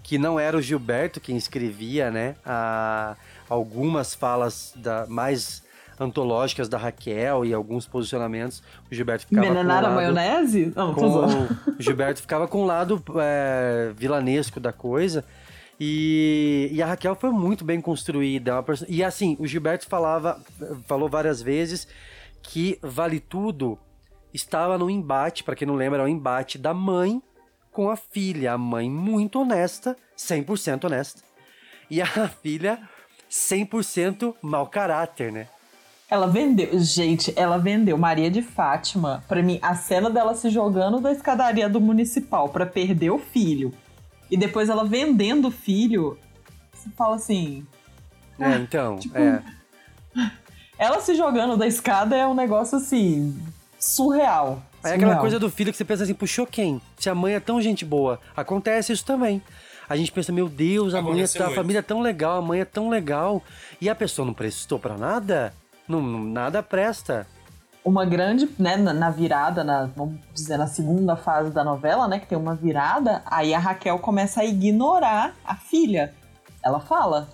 que não era o Gilberto quem escrevia, né? A, algumas falas da, mais antológicas da Raquel e alguns posicionamentos, o Gilberto ficava com a maionese? Não, com, o Gilberto ficava com o lado é, vilanesco da coisa. E, e, a Raquel foi muito bem construída. Person... E assim, o Gilberto falava, falou várias vezes que Vale Tudo estava no embate, para quem não lembra, era o embate da mãe com a filha. A mãe muito honesta, 100% honesta. E a filha 100% mau caráter, né? Ela vendeu, gente, ela vendeu Maria de Fátima. Para mim, a cena dela se jogando da escadaria do municipal para perder o filho. E depois ela vendendo o filho. Você fala assim. É, então, tipo, é. Ela se jogando da escada é um negócio assim. Surreal. É aquela coisa do filho que você pensa assim, puxou quem? Se a mãe é tão gente boa. Acontece isso também. A gente pensa, meu Deus, a mãe é, a família é tão legal, a mãe é tão legal. E a pessoa não prestou para nada? Não, nada presta. Uma grande, né, na virada, na, vamos dizer, na segunda fase da novela, né, que tem uma virada, aí a Raquel começa a ignorar a filha. Ela fala,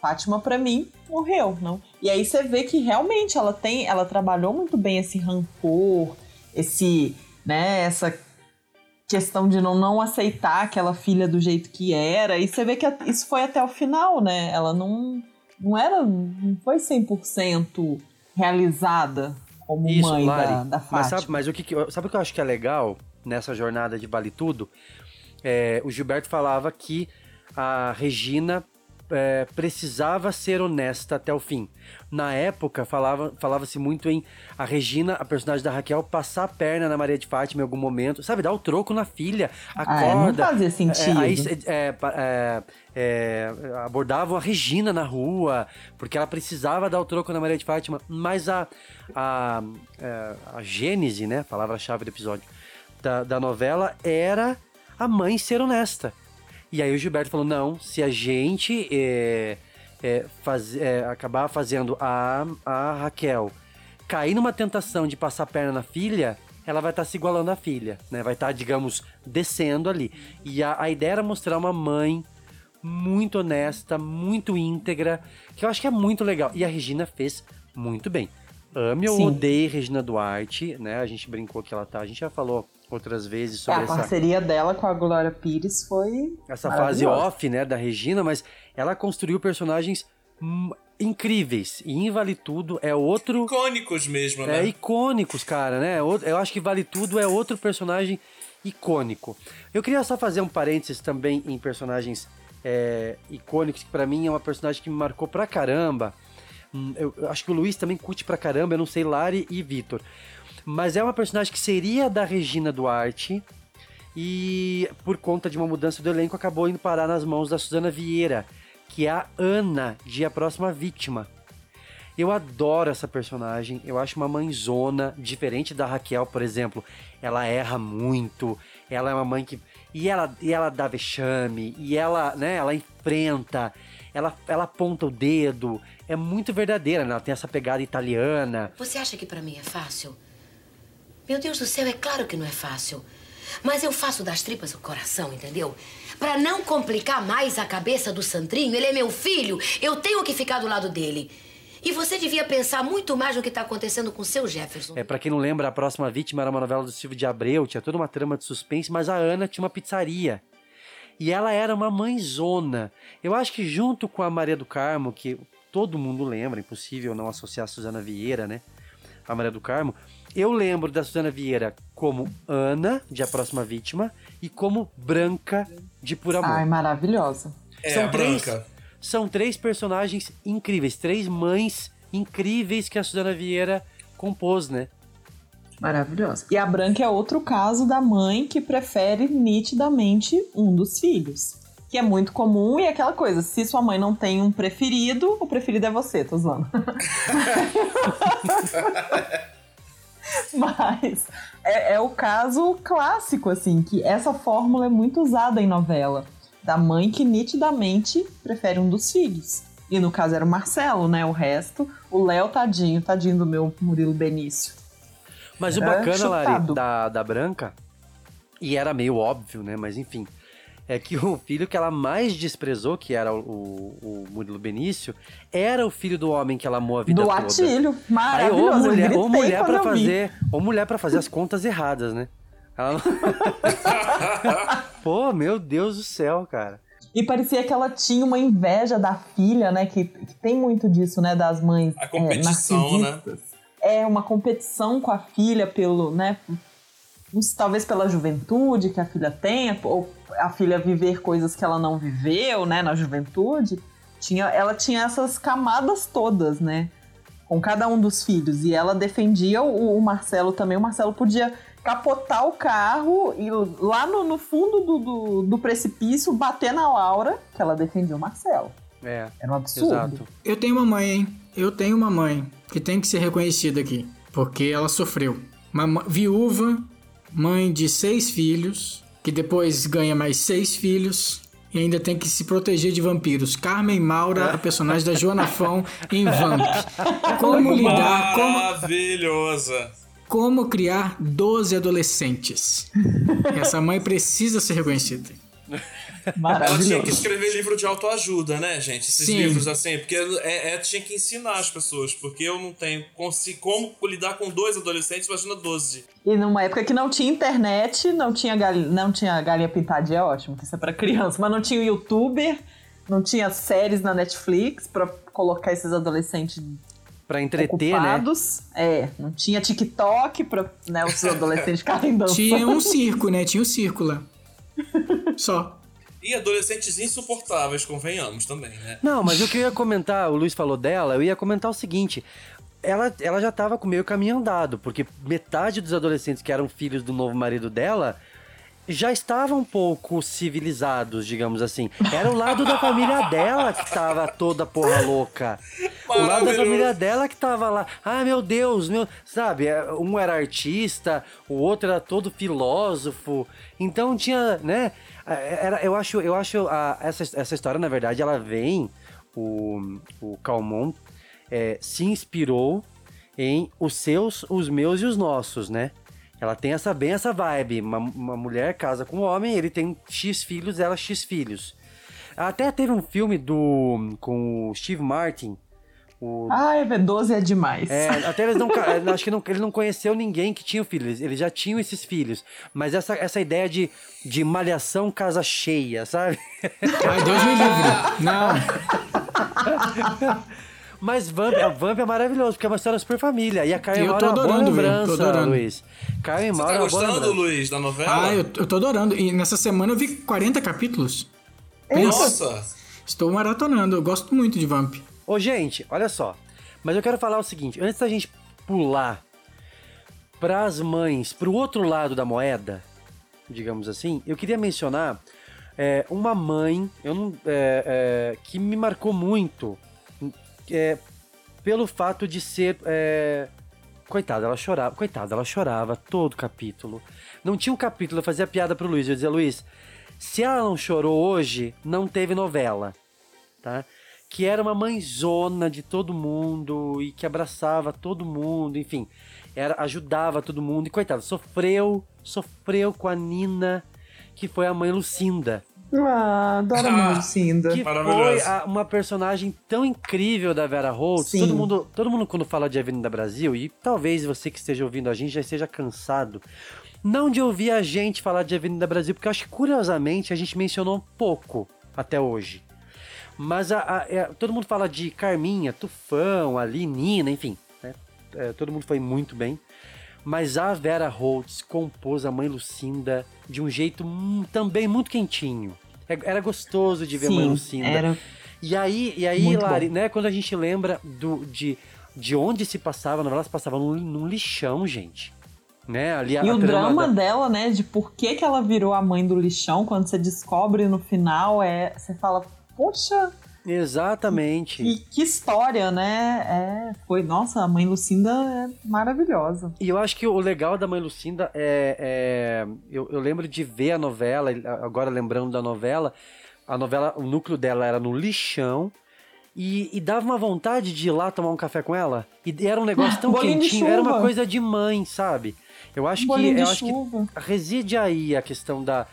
Fátima para mim morreu, não? E aí você vê que realmente ela tem, ela trabalhou muito bem esse rancor, esse, né, essa questão de não, não aceitar aquela filha do jeito que era. E você vê que isso foi até o final, né? Ela não não era, não foi 100% realizada como Isso, mãe Lari, da, da Fátima. Mas, sabe, mas o que, sabe o que eu acho que é legal nessa jornada de Vale Tudo? É, o Gilberto falava que a Regina é, precisava ser honesta até o fim. Na época, falava, falava-se muito em a Regina, a personagem da Raquel, passar a perna na Maria de Fátima em algum momento, sabe? Dar o troco na filha, acorda. Ah, não fazia sentido. É, aí é, é, é, abordavam a Regina na rua, porque ela precisava dar o troco na Maria de Fátima, mas a, a, a, é, a gênese, né? Palavra-chave do episódio da, da novela era a mãe ser honesta. E aí o Gilberto falou: não, se a gente é, é, faz, é, acabar fazendo a, a Raquel cair numa tentação de passar a perna na filha, ela vai estar se igualando à filha, né? Vai estar, digamos, descendo ali. E a, a ideia era mostrar uma mãe muito honesta, muito íntegra, que eu acho que é muito legal. E a Regina fez muito bem. Ame ou odeie Regina Duarte, né? A gente brincou que ela tá. A gente já falou outras vezes É, sobre a essa, parceria dela com a Glória Pires foi. essa fase off, né, da Regina, mas ela construiu personagens incríveis. E em Vale Tudo é outro. Icônicos mesmo, né? É icônicos, cara, né? Eu acho que Vale Tudo é outro personagem icônico. Eu queria só fazer um parênteses também em personagens é, icônicos, que pra mim é uma personagem que me marcou pra caramba. Hum, Eu, eu acho que o Luiz também curte pra caramba, eu não sei, Lari e Vitor. Mas é uma personagem que seria da Regina Duarte e por conta de uma mudança do elenco acabou indo parar nas mãos da Suzana Vieira, que é a Ana de A Próxima Vítima. Eu adoro essa personagem, eu acho uma mãezona, diferente da Raquel, por exemplo. Ela erra muito, ela é uma mãe que. E ela, e ela dá vexame, e ela, né, ela enfrenta, ela, ela aponta o dedo, é muito verdadeira, né? Ela tem essa pegada italiana. Você acha que pra mim é fácil? Meu Deus do céu, é claro que não é fácil. Mas eu faço das tripas o coração, entendeu? Pra não complicar mais a cabeça do Sandrinho, ele é meu filho, eu tenho que ficar do lado dele. E você devia pensar muito mais no que tá acontecendo com o seu Jefferson. É, para quem não lembra, a próxima vítima era uma novela do Silvio de Abreu, tinha toda uma trama de suspense, mas a Ana tinha uma pizzaria. E ela era uma mãezona. Eu acho que junto com a Maria do Carmo, que todo mundo lembra, impossível não associar a Suzana Vieira, né? A Maria do Carmo. Eu lembro da Suzana Vieira como Ana, de A Próxima Vítima, e como Branca, de Por Amor. Ai, maravilhosa. É, a três, Branca. são três personagens incríveis, três mães incríveis que a Suzana Vieira compôs, né? Maravilhosa. E a Branca é outro caso da mãe que prefere nitidamente um dos filhos. Que é muito comum e é aquela coisa: se sua mãe não tem um preferido, o preferido é você, tô zoando. Mas é, é o caso clássico, assim, que essa fórmula é muito usada em novela. Da mãe que nitidamente prefere um dos filhos. E no caso era o Marcelo, né? O resto, o Léo, tadinho, tadinho do meu Murilo Benício. Mas o Era bacana, Lari, chutado. da, da Branca, e era meio óbvio, né? Mas enfim, é que o filho que ela mais desprezou, que era o, o, o Murilo Benício, era o filho do homem que ela amou a vida Do toda. Atílio, Aí, maravilhoso. ou eu mulher, ou mulher para fazer, ou mulher para fazer as contas erradas, né? Ela Pô, meu Deus do céu, cara. E parecia que ela tinha uma inveja da filha, né? Que, que tem muito disso, né? Das mães A é, competição, né? narcisistas. É uma competição com a filha pelo, né? Talvez pela juventude que a filha tenha, ou a filha viver coisas que ela não viveu, né? Na juventude. Tinha, ela tinha essas camadas todas, né? Com cada um dos filhos. E ela defendia o, o Marcelo também. O Marcelo podia capotar o carro e lá no, no fundo do, do, do precipício bater na Laura, que ela defendia o Marcelo. É. Era um absurdo. Exato. Eu tenho uma mãe, hein? Eu tenho uma mãe que tem que ser reconhecida aqui, porque ela sofreu. Uma ma- viúva, mãe de seis filhos, que depois ganha mais seis filhos e ainda tem que se proteger de vampiros. Carmen Maura, a personagem da Joana Fão em Vamp. Como lidar, como, Maravilhosa. como criar 12 adolescentes. Essa mãe precisa ser reconhecida. Ela tinha que escrever livro de autoajuda, né, gente? Esses Sim. livros assim, porque é, é- tinha que ensinar as pessoas, porque eu não tenho consi- como lidar com dois adolescentes, imagina 12. E numa época que não tinha internet, não tinha, gal... não tinha galinha pintadinha, é ótimo, que isso é pra criança, mas não tinha youtuber, não tinha séries na Netflix pra colocar esses adolescentes Pra entreter, né? ocupados. É, não tinha TikTok pra né, os adolescentes ficarem dançando. Tinha um circo, né? Tinha um circo lá. Só. E adolescentes insuportáveis, convenhamos também, né? Não, mas o que eu ia comentar, o Luiz falou dela, eu ia comentar o seguinte. Ela, ela já tava com meio caminho andado, porque metade dos adolescentes que eram filhos do novo marido dela já estavam um pouco civilizados, digamos assim. Era o lado da família dela que tava toda porra louca. o lado da família dela que tava lá. Ah, meu Deus, meu. Sabe, é, um era artista, o outro era todo filósofo. Então tinha, né? Era, eu acho, eu acho a- essa, essa história, na verdade, ela vem. O, o Calmon é, se inspirou em os seus, os meus e os nossos, né? Ela tem essa bem essa vibe. Uma, uma mulher casa com um homem, ele tem X filhos, ela X filhos. Até teve um filme do com o Steve Martin. O, Ai, velho, 12 é demais. é, até eles não. Acho que não, ele não conheceu ninguém que tinha filhos. Eles já tinham esses filhos. Mas essa, essa ideia de, de malhação casa cheia, sabe? Ai, Deus me livre. Não. Mas Vamp, a Vamp é maravilhoso, porque é uma história super família. E a Carmen Eu Maura tô é uma boa adorando, velho, tô lembrança, adorando. Luiz. Carmen Você Maura tá é uma boa lembrança. Luiz, da novela? Ah, eu, eu tô adorando. E nessa semana eu vi 40 capítulos. Pensa. Nossa! Estou maratonando. Eu gosto muito de Vamp. Ô, gente, olha só. Mas eu quero falar o seguinte: antes da gente pular pras mães, pro outro lado da moeda, digamos assim, eu queria mencionar é, uma mãe eu não, é, é, que me marcou muito é, pelo fato de ser. É, coitada, ela chorava. Coitada, ela chorava todo capítulo. Não tinha um capítulo, eu fazia piada pro Luiz. Eu dizia, Luiz, se ela não chorou hoje, não teve novela. Tá? Que era uma mãezona de todo mundo e que abraçava todo mundo, enfim, era, ajudava todo mundo. E coitada, sofreu, sofreu com a Nina, que foi a mãe Lucinda. Ah, adoro a Lucinda. Que foi a- uma personagem tão incrível da Vera Holtz. Sim. Todo mundo, todo mundo quando fala de Avenida Brasil, e talvez você que esteja ouvindo a gente já esteja cansado, não de ouvir a gente falar de Avenida Brasil, porque eu acho que curiosamente a gente mencionou pouco até hoje. Mas a- a- é, todo mundo fala de Carminha, Tufão, ali, Nina, enfim. né? É, todo mundo foi muito bem. Mas a Vera Holtz compôs a mãe Lucinda de um jeito hum, também muito quentinho. É- Era gostoso de ver a mãe Sim, Lucinda. era. E aí, e aí Muito Lari, bom. né, quando a gente lembra do, de, de onde se passava, a novela se passava num, num lixão, gente. Né? Ali a, E a o drama da- dela, né, de por que, que ela virou a mãe do lixão, quando você descobre no final, é. Você fala, poxa, Exatamente. que, que história, né? É, foi, nossa, a mãe Lucinda é maravilhosa. E eu acho que o legal da Mãe Lucinda é. é- eu, eu lembro de ver a novela, agora lembrando da novela, a novela, o núcleo dela era no lixão. E, e dava uma vontade de ir lá tomar um café com ela. E era um negócio tão quentinho, era uma coisa de mãe, sabe? Eu acho que, Bolinho eu acho que reside aí a questão da,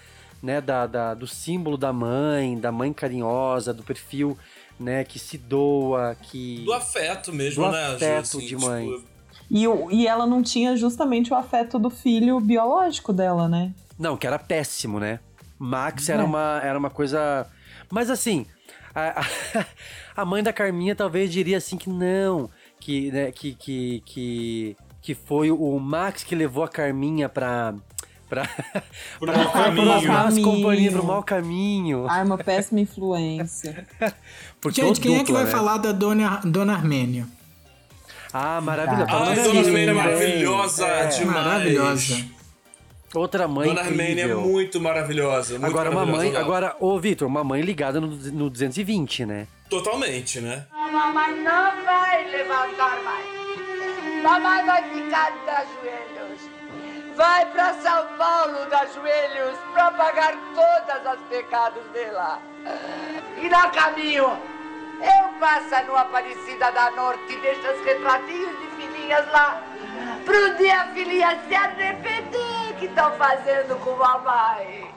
né, da, da- do símbolo da mãe, da mãe carinhosa, do perfil, né, que se doa, que Do afeto mesmo, do né, afeto Assim, de tipo, mãe. E, o- e ela não tinha justamente o afeto do filho biológico dela, né? Não, que era péssimo, né? Max era, É. uma, era uma coisa. Mas assim, a, a- a mãe da Carminha talvez diria assim que não, que, né, que, que, que, que foi o Max que levou a Carminha pra. Pra, Pro pra, mau caminho. pra más Caminho. companhia, pro mau caminho. Ai, uma péssima influência. Porque Gente, quem é que dupla, vai né? falar da Dona, Dona Armênia? Ah, maravilhosa. Ah, Tá a Dona Armênia é livro, maravilhosa é. demais. Maravilhosa. Outra mãe Dona Armênia é muito maravilhosa. Muito Agora, uma maravilhosa, mãe, não. agora, ô Vitor, uma mãe ligada no, no 220, né? Totalmente, né? Mamãe não vai levantar mais. Mamãe vai ficar de joelhos. Vai para São Paulo de joelhos para pagar todas os pecados dela. E no caminho, eu passo no Aparecida da Norte e deixo os retratinhos de filhinhas lá. Pro dia a filhinha se arrepender que estão fazendo com mamãe.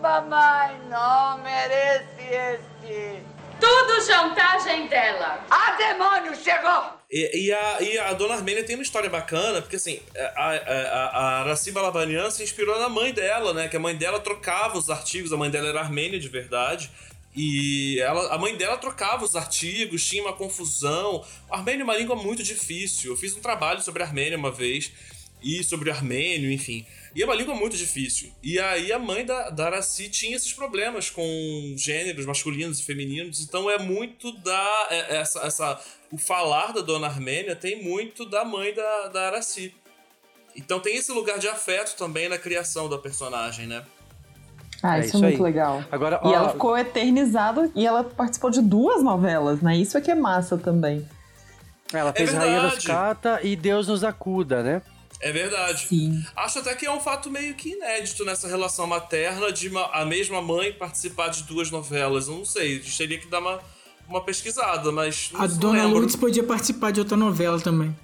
Mamãe não merece este. Tudo chantagem dela. A demônio chegou! E, e a, e a Dona Armênia tem uma história bacana, porque assim, a, a, a, a Araci Balabanian se inspirou na mãe dela, né? Que a mãe dela trocava os artigos, a mãe dela era armênia de verdade. E ela, a mãe dela trocava os artigos, tinha uma confusão. Armênia é uma língua muito difícil. Eu fiz um trabalho sobre a Armênia uma vez, e sobre o armênio, enfim. E é uma língua muito difícil. E aí a mãe da, da Araci tinha esses problemas com gêneros masculinos e femininos. Então é muito da. é- Essa, essa, o falar da dona Armênia tem muito da mãe da, da Araci. Então tem esse lugar de afeto também na criação da personagem, né? Ah, É isso, isso é muito aí. legal. Agora, e ó, ela ficou eternizada e ela participou de duas novelas, né? Isso é que é massa também. Ela fez verdade. Rainha das Cata e Deus nos acuda, né? É verdade. Acho até que é um fato meio que inédito nessa relação materna de uma- a mesma mãe participar de duas novelas. Eu não sei, a gente teria que dar uma, uma pesquisada, mas. não A Dona lembro. Lourdes podia participar de outra novela também.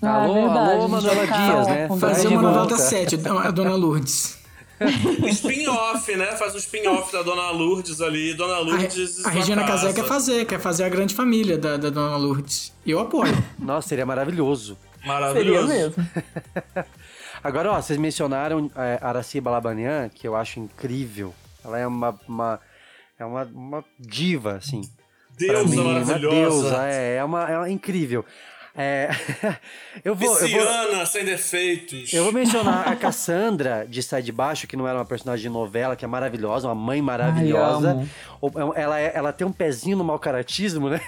Ah, Alô, verdade, alô, Manuela tá Dias, né? Fazer uma novela da sete, a Dona Lourdes. Spin-off, né? Faz um spin-off da Dona Lourdes ali. Dona Lourdes. A Regina na Casé quer fazer, quer fazer a grande família da, da Dona Lourdes. E eu apoio. Nossa, seria maravilhoso. Maravilhoso. Seria mesmo. Agora, ó, vocês mencionaram é, Araci Balabanian, que eu acho incrível. Ela é uma, uma- é uma, uma diva, assim. Deusa mim, Uma maravilhosa. deusa, é, é uma, é uma incrível. É, eu vou, eu vou, sem defeitos. eu vou mencionar a Cassandra de Sai de Baixo, que não era uma personagem de novela, que é maravilhosa, uma mãe maravilhosa. amo. O- Ela, é- ela tem um pezinho no mau caratismo, né?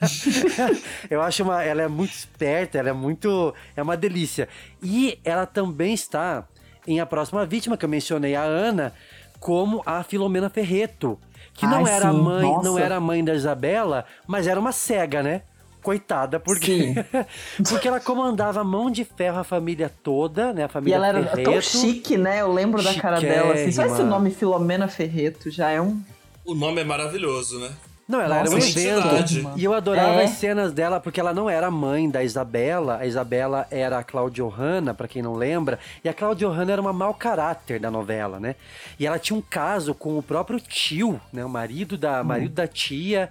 eu acho uma, ela é muito esperta, ela é muito, é uma delícia. E ela também está em A Próxima Vítima, que eu mencionei, a Ana, como a Filomena Ferreto, que não Ai, era a sim, mãe, não nossa. era a mãe da Isabela, mas era uma cega, né? Coitada, porque porque ela comandava mão de ferro a família toda, né? A E família ela era Ferreto. tão chique, né? Eu lembro da cara dela. Assim. Só esse nome Filomena Ferreto já é um. O nome é maravilhoso, né? Não, ela Nossa, era um evento. E eu adorava É. as cenas dela, porque ela não era mãe da Isabela. A Isabela era a Claudia Johanna, pra quem não lembra. E a Claudia Johanna era uma mau caráter da novela, né? E ela tinha um caso com o próprio tio, né? O marido da, marido da tia.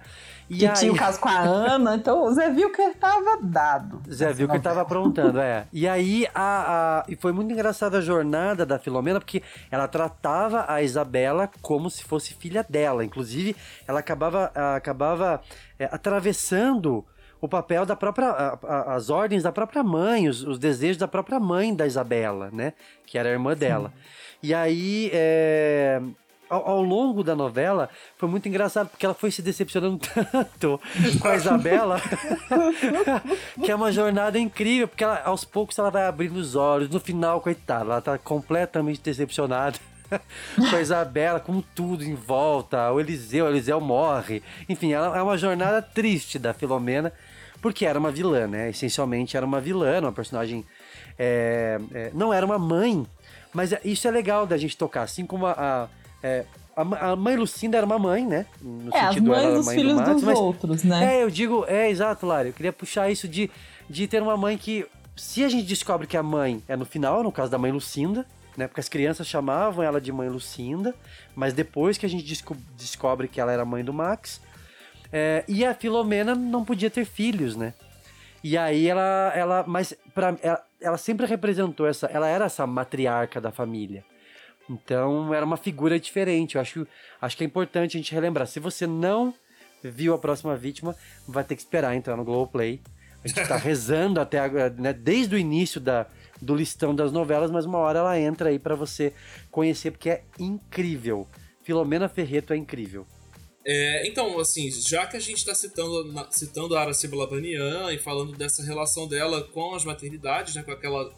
E Que aí... tinha o caso com a Ana, então o Zé que tava dado. Zé viu que ele tava aprontando, é. E aí, a, a- e foi muito engraçada a jornada da Filomena, porque ela tratava a Isabela como se fosse filha dela. Inclusive, ela acabava, acabava é, atravessando o papel da própria. as ordens da própria mãe, os, os desejos da própria mãe da Isabela, né? Que era a irmã dela. E aí. é, ao, ao longo da novela, foi muito engraçado, porque ela foi se decepcionando tanto com a Isabela, que é uma jornada incrível, porque ela, aos poucos ela vai abrindo os olhos. No final, coitada, ela tá completamente decepcionada com a Isabela, com tudo em volta. O Eliseu, o Eliseu morre. Enfim, ela é uma jornada triste da Filomena, porque era uma vilã, né? Essencialmente era uma vilã, uma personagem. é, é, não era uma mãe, mas é- isso é legal da gente tocar, assim como a. a, é, a a mãe Lucinda era uma mãe, né? No É, as ela mães dos mãe filhos Max, dos mas- outros, né? É, eu digo, é exato, Lari. Eu queria puxar isso de, de ter uma mãe que, se a gente descobre que a mãe é no final, no caso da mãe Lucinda, né? Porque as crianças chamavam ela de mãe Lucinda, mas depois que a gente desco- descobre que ela era mãe do Max, é, e a Filomena não podia ter filhos, né? E aí ela, ela, mas para ela, ela sempre representou essa, ela era essa matriarca da família. Então era uma figura diferente. Eu acho, acho que é importante a gente relembrar. Se você não viu a próxima vítima, vai ter que esperar entrar no Globoplay. A gente tá rezando até agora, né, desde o início da, do listão das novelas, mas uma hora ela entra aí pra você conhecer, porque é incrível. Filomena Ferreto é incrível. É, então, assim, já que a gente está citando, citando a Araci Balabanian e falando dessa relação dela com as maternidades, né, com aquela,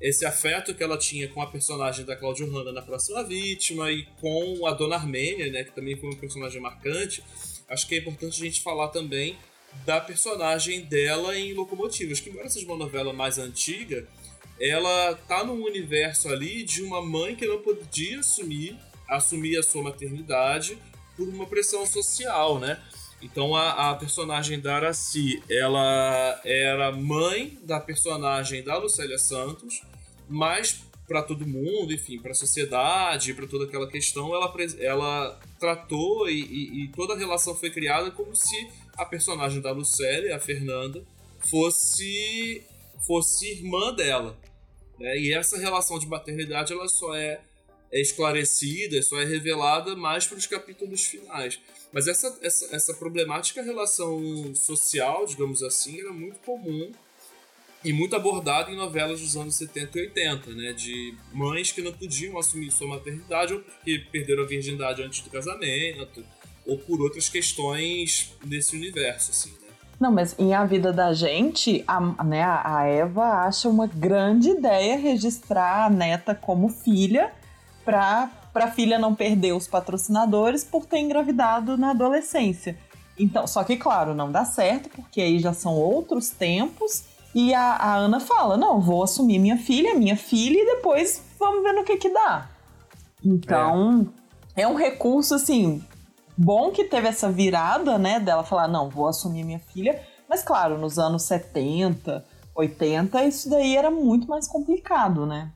esse afeto que ela tinha com a personagem da Claudia Hanna na próxima vítima e com a Dona Armênia, né, que também foi um personagem marcante, acho que é importante a gente falar também da personagem dela em Locomotivas, que embora seja uma novela mais antiga, ela tá num universo ali de uma mãe que não podia assumir, assumir a sua maternidade por uma pressão social, né? Então a, a personagem da Araci, ela era mãe da personagem da Lucélia Santos, mas para todo mundo, enfim, para a sociedade, para toda aquela questão, ela, ela tratou e, e- e toda a relação foi criada como se a personagem da Lucélia, a Fernanda, fosse fosse irmã dela. né? E essa relação de maternidade ela só é, é esclarecida, só é revelada mais para os capítulos finais. Mas essa, essa, essa problemática relação social, digamos assim, era muito comum e muito abordada em novelas dos anos 70 e 80, né? De mães que não podiam assumir sua maternidade ou porque perderam a virgindade antes do casamento, ou por outras questões desse universo, assim, né? Não, mas em A Vida da Gente, a, né, a Eva acha uma grande ideia registrar a neta como filha pra pra filha não perder os patrocinadores por ter engravidado na adolescência. Então, só que, claro, não dá certo, porque aí já são outros tempos. E a, a Ana fala: não, vou assumir minha filha, minha filha, e depois vamos ver no que que dá. Então, é, um recurso, assim, bom que teve essa virada, né, dela falar: não, vou assumir minha filha. Mas, claro, nos anos 70, 80, isso daí era muito mais complicado, né?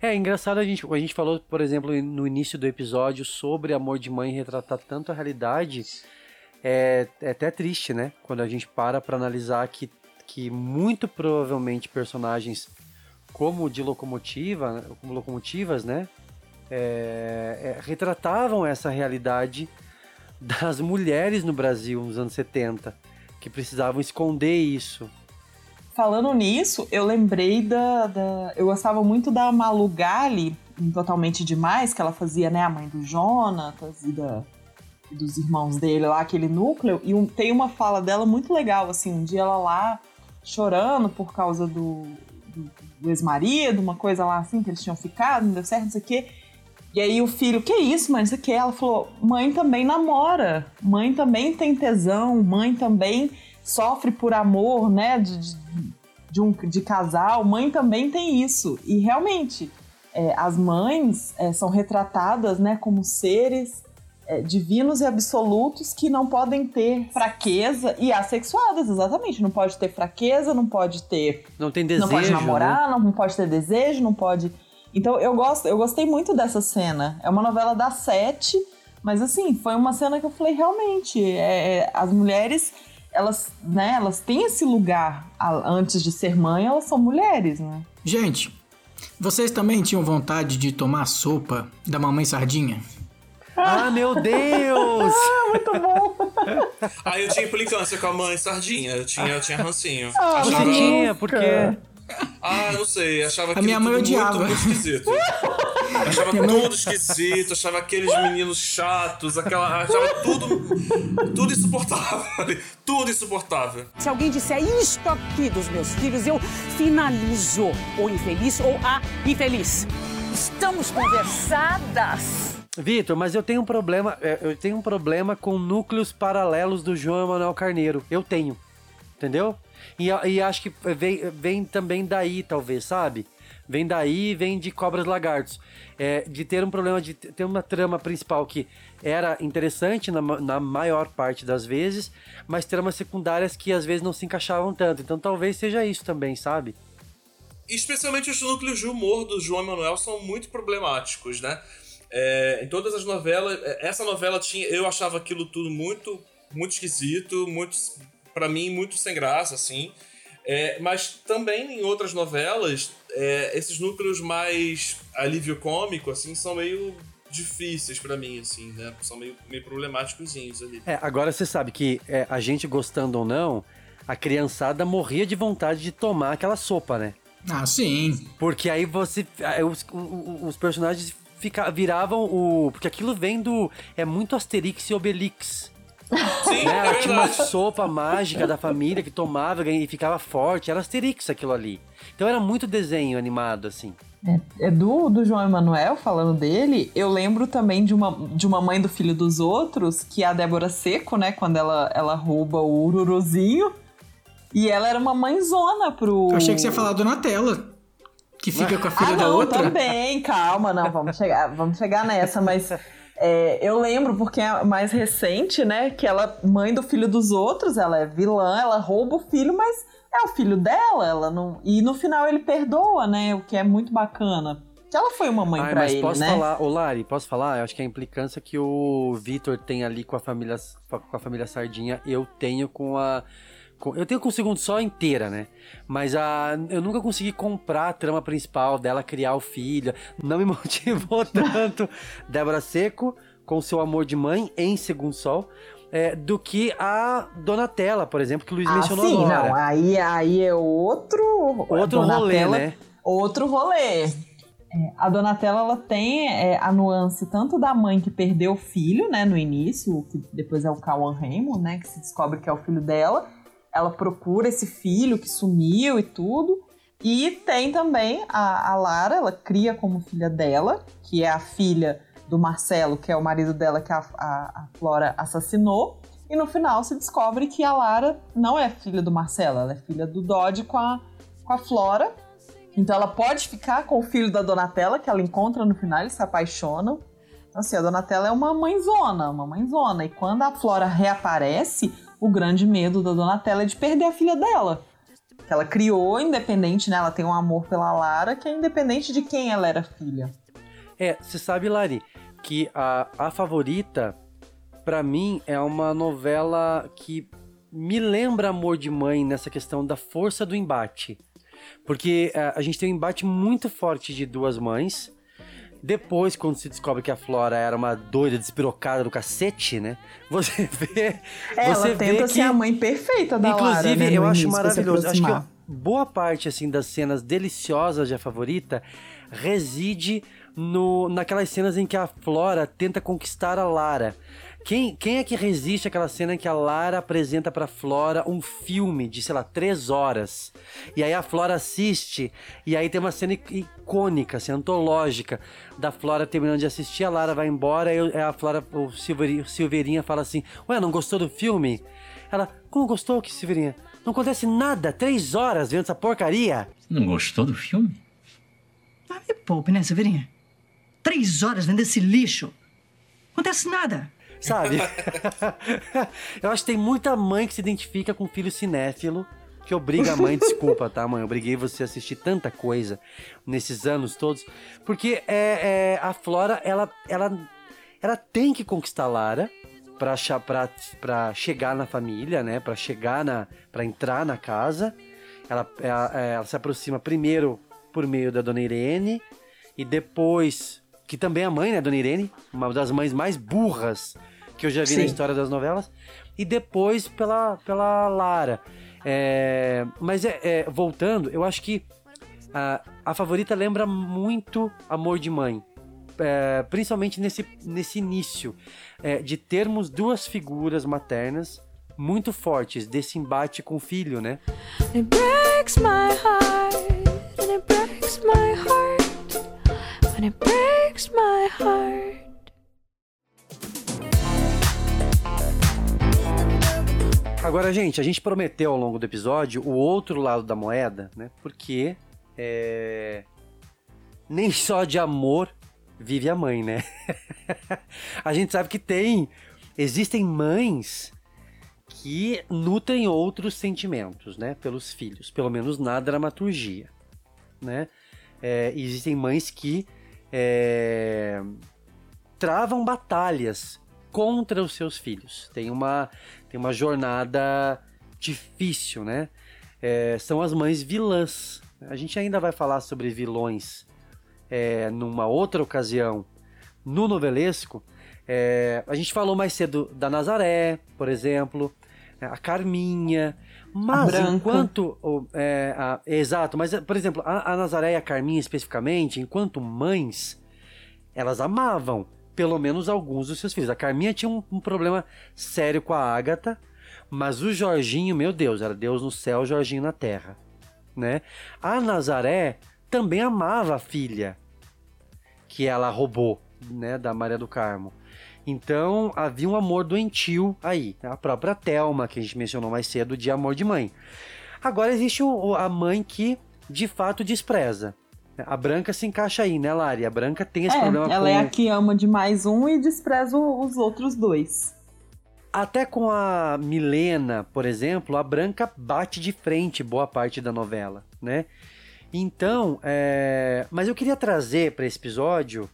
É engraçado a gente, a gente falou, por exemplo, no início do episódio sobre amor de mãe retratar tanto a realidade. É, é até triste, né? Quando a gente para para analisar que, que muito provavelmente personagens como de locomotiva, como locomotivas, né? É, é, retratavam essa realidade das mulheres no Brasil nos anos 70, que precisavam esconder isso. Falando nisso, eu lembrei da, da, Eu gostava muito da Malu Gali, Totalmente Demais, que ela fazia, né, a mãe do Jonatas e da, dos irmãos dele lá, aquele núcleo. E um, tem uma fala dela muito legal, assim, um dia ela lá chorando por causa do, do, do ex-marido, uma coisa lá assim, que eles tinham ficado, não deu certo, não sei o quê. E aí o filho, que isso, mãe, isso aqui? Ela falou, mãe também namora, mãe também tem tesão, mãe também sofre por amor, né, de, de, um, de casal, mãe também tem isso. E realmente, é, as mães é, são retratadas, né, como seres é, divinos e absolutos que não podem ter fraqueza e assexuadas, exatamente. Não pode ter fraqueza, não pode ter. Não tem desejo. Não pode namorar, né? não pode ter desejo, não pode. Então eu gosto, eu gostei muito dessa cena. É uma novela da sete, mas assim, foi uma cena que eu falei, realmente, é, é as mulheres, elas, né, elas têm esse lugar antes de ser mãe, elas são mulheres, né? Gente, vocês também tinham vontade de tomar sopa da mamãe sardinha? Ah, meu Deus! ah, muito bom! ah, eu tinha implicância com a mãe sardinha. Eu tinha, eu tinha rancinho. Ah, Achava... tinha, por quê? Ah, não sei, achava a minha mãe odiava. Muito, muito esquisito. achava tudo esquisito, achava aqueles meninos chatos, aquela, achava tudo tudo insuportável, tudo insuportável. Se alguém disser isto aqui dos meus filhos, eu finalizo o infeliz ou a infeliz. Estamos conversadas. Vitor, mas eu tenho um problema, é, eu tenho um problema com núcleos paralelos do João Emanuel Carneiro. Eu tenho. Entendeu? E, e acho que vem, vem também daí, talvez, sabe? Vem daí, vem de Cobras Lagartos. É, de ter um problema de ter uma trama principal que era interessante na, na maior parte das vezes, mas tramas secundárias que às vezes não se encaixavam tanto. Então talvez seja isso também, sabe? Especialmente os núcleos de humor do João Emanuel são muito problemáticos, né? É, em todas as novelas, é, essa novela tinha, eu achava aquilo tudo muito, muito esquisito, muito, para mim muito sem graça, assim. É, mas também em outras novelas, é, esses núcleos mais alívio cômico, assim, são meio difíceis para mim, assim, né? São meio, meio problemáticos ali. É, agora você sabe que é, a gente gostando ou não, a criançada morria de vontade de tomar aquela sopa, né? Ah, sim. Porque aí você. Os, os personagens fica, viravam o. Porque aquilo vem do. É muito Asterix e Obelix. Sim, né? é tinha uma sopa mágica da família que tomava e ficava forte. Era Asterix aquilo ali. Então era muito desenho animado, assim. É, é do, do João Emanuel falando dele, eu lembro também de uma, de uma mãe do filho dos outros, que é a Débora Seco, né? Quando ela, ela rouba o ururuzinho. E ela era uma mãezona pro. Eu achei que você ia falar Donatella que fica com a filha ah, da não, outra? também, calma, não, vamos chegar, vamos chegar nessa, mas é, eu lembro porque é mais recente, né, que ela mãe do filho dos outros, ela é vilã, ela rouba o filho, mas é o filho dela, ela não, e no final ele perdoa, né, o que é muito bacana. Que ela foi uma mãe Ai, para ele, posso né? falar, ô Lari, posso falar? Eu acho que a implicância que o Vitor tem ali com a família com a família Sardinha, eu tenho com a eu tenho com o segundo só inteira, né? Mas a, eu nunca consegui comprar a trama principal dela criar o filho. Não me motivou tanto. Débora Seco, com seu amor de mãe em Segundo Sol. É, do que a Donatella, por exemplo, que o Luiz ah, mencionou sim, agora. Não, aí, aí é outro... Outro rolê, né? Outro rolê. É, a Donatella, ela tem é, a nuance tanto da mãe que perdeu o filho, né, no início, que depois é o Cauan Raymond, né, que se descobre que é o filho dela, ela procura esse filho que sumiu e tudo. E tem também a, a Lara, ela cria como filha dela, que é a filha do Marcelo, que é o marido dela que a, a, a Flora assassinou. E no final se descobre que a Lara não é filha do Marcelo, ela é filha do Dodge com a, com a Flora. Então ela pode ficar com o filho da Donatella, que ela encontra no final, eles se apaixonam. Então, assim, a Donatella é uma mãezona, uma mãezona. E quando a Flora reaparece, o grande medo da Donatella é de perder a filha dela. Que ela criou, independente, né? Ela tem um amor pela Lara, que é independente de quem ela era filha. É, você sabe, Lari, que a, a favorita, para mim, é uma novela que me lembra Amor de Mãe nessa questão da força do embate. Porque a, a gente tem um embate muito forte de duas mães. Depois, quando se descobre que a Flora era uma doida despirocada do cacete, né? Você vê. Ela você tenta vê ser que, a mãe perfeita da Inclusive, Lara, né, eu acho maravilhoso. Acho que boa parte assim das cenas deliciosas de A Favorita reside no, naquelas cenas em que a Flora tenta conquistar a Lara. Quem, quem é que resiste àquela cena em que a Lara apresenta pra Flora um filme de, sei lá, três horas? E aí a Flora assiste, e aí tem uma cena icônica, assim, antológica, da Flora terminando de assistir, a Lara vai embora, e a Flora, o Silveirinha, o Silveirinha fala assim, ué, não gostou do filme? Ela, como gostou, que Silveirinha? Não acontece nada, três horas vendo essa porcaria. Não gostou do filme? Ah, me poupe, né, Severinha? Três horas vendo esse lixo. Acontece nada. Sabe? eu acho que tem muita mãe que se identifica com filho cinéfilo, que obriga a mãe, desculpa, tá, mãe? Eu obriguei você a assistir tanta coisa nesses anos todos. Porque é, é, a Flora, ela, ela, ela tem que conquistar Lara pra, pra, pra chegar na família, né? Pra chegar na. pra entrar na casa. Ela, ela, ela se aproxima primeiro por meio da Dona Irene e depois. Que também é a mãe, né, Dona Irene? Uma das mães mais burras que eu já vi na Sim. história das novelas. E depois pela, pela Lara. É, mas é, é, voltando, eu acho que a, a favorita lembra muito Amor de Mãe. É, principalmente nesse, nesse início é, de termos duas figuras maternas muito fortes desse embate com o filho, né? It breaks my heart, and it breaks my heart, and it breaks my heart. Agora, gente, a gente prometeu ao longo do episódio o outro lado da moeda, né? Porque é... nem só de amor vive a mãe, né? a gente sabe que tem. Existem mães que nutrem outros sentimentos, né? Pelos filhos, pelo menos na dramaturgia, né? É, existem mães que é, travam batalhas contra os seus filhos. Tem uma, tem uma jornada difícil, né? É, são as mães vilãs. A gente ainda vai falar sobre vilões é, numa outra ocasião no novelesco. É, a gente falou mais cedo da Nazaré, por exemplo, a Carminha. Mas Branca. enquanto. é, a- exato, mas por exemplo, a, a Nazaré e a Carminha especificamente, enquanto mães, elas amavam pelo menos alguns dos seus filhos. A Carminha tinha um, um problema sério com a Ágata, mas o Jorginho, meu Deus, era Deus no céu, Jorginho na terra, né? A Nazaré também amava a filha que ela roubou, né, da Maria do Carmo. Então havia um amor doentio aí, a própria Thelma que a gente mencionou mais cedo de amor de mãe. Agora existe o- a mãe que de fato despreza. A Branca se encaixa aí, né, Lari? A Branca tem esse É, problema ela com... é a que ama demais um e despreza os outros dois. Até com a Milena, por exemplo, a Branca bate de frente boa parte da novela, né? Então, é... mas eu queria trazer para esse episódio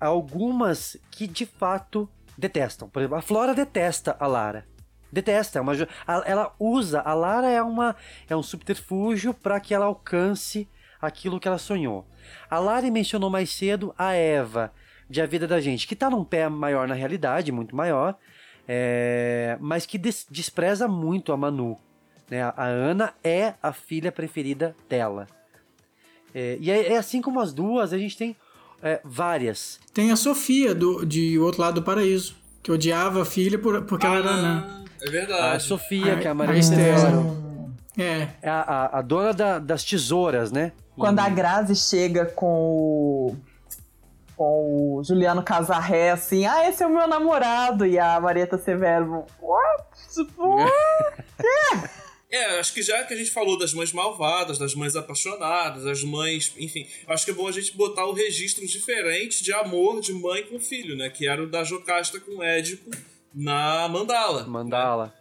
algumas que de fato detestam. Por exemplo, a Flora detesta a Lara. Detesta, é uma ela usa a Lara é uma é um subterfúgio para que ela alcance aquilo que ela sonhou. A Lari mencionou mais cedo a Eva de A Vida da Gente, que tá num pé maior na realidade, muito maior, é, mas que des- despreza muito a Manu. Né? A Ana é a filha preferida dela. É, e é, é assim como as duas, a gente tem é, várias. Tem a Sofia, do, de O Outro Lado do Paraíso, que odiava a filha por, porque ela era anã. É verdade. A Sofia, que é a Maria a Esther. Estefano. É. É a, a- a dona da- das tesouras, né? Quando a Grazi chega com o, com o Juliano Casarré, assim, ah, esse é o meu namorado, e a Marieta Severo, what? Tipo, É, acho que já que a gente falou das mães malvadas, das mães apaixonadas, das mães. Enfim, acho que é bom a gente botar o registro diferente de amor de mãe com filho, né? Que era o da Jocasta com Édipo na Mandala. Mandala.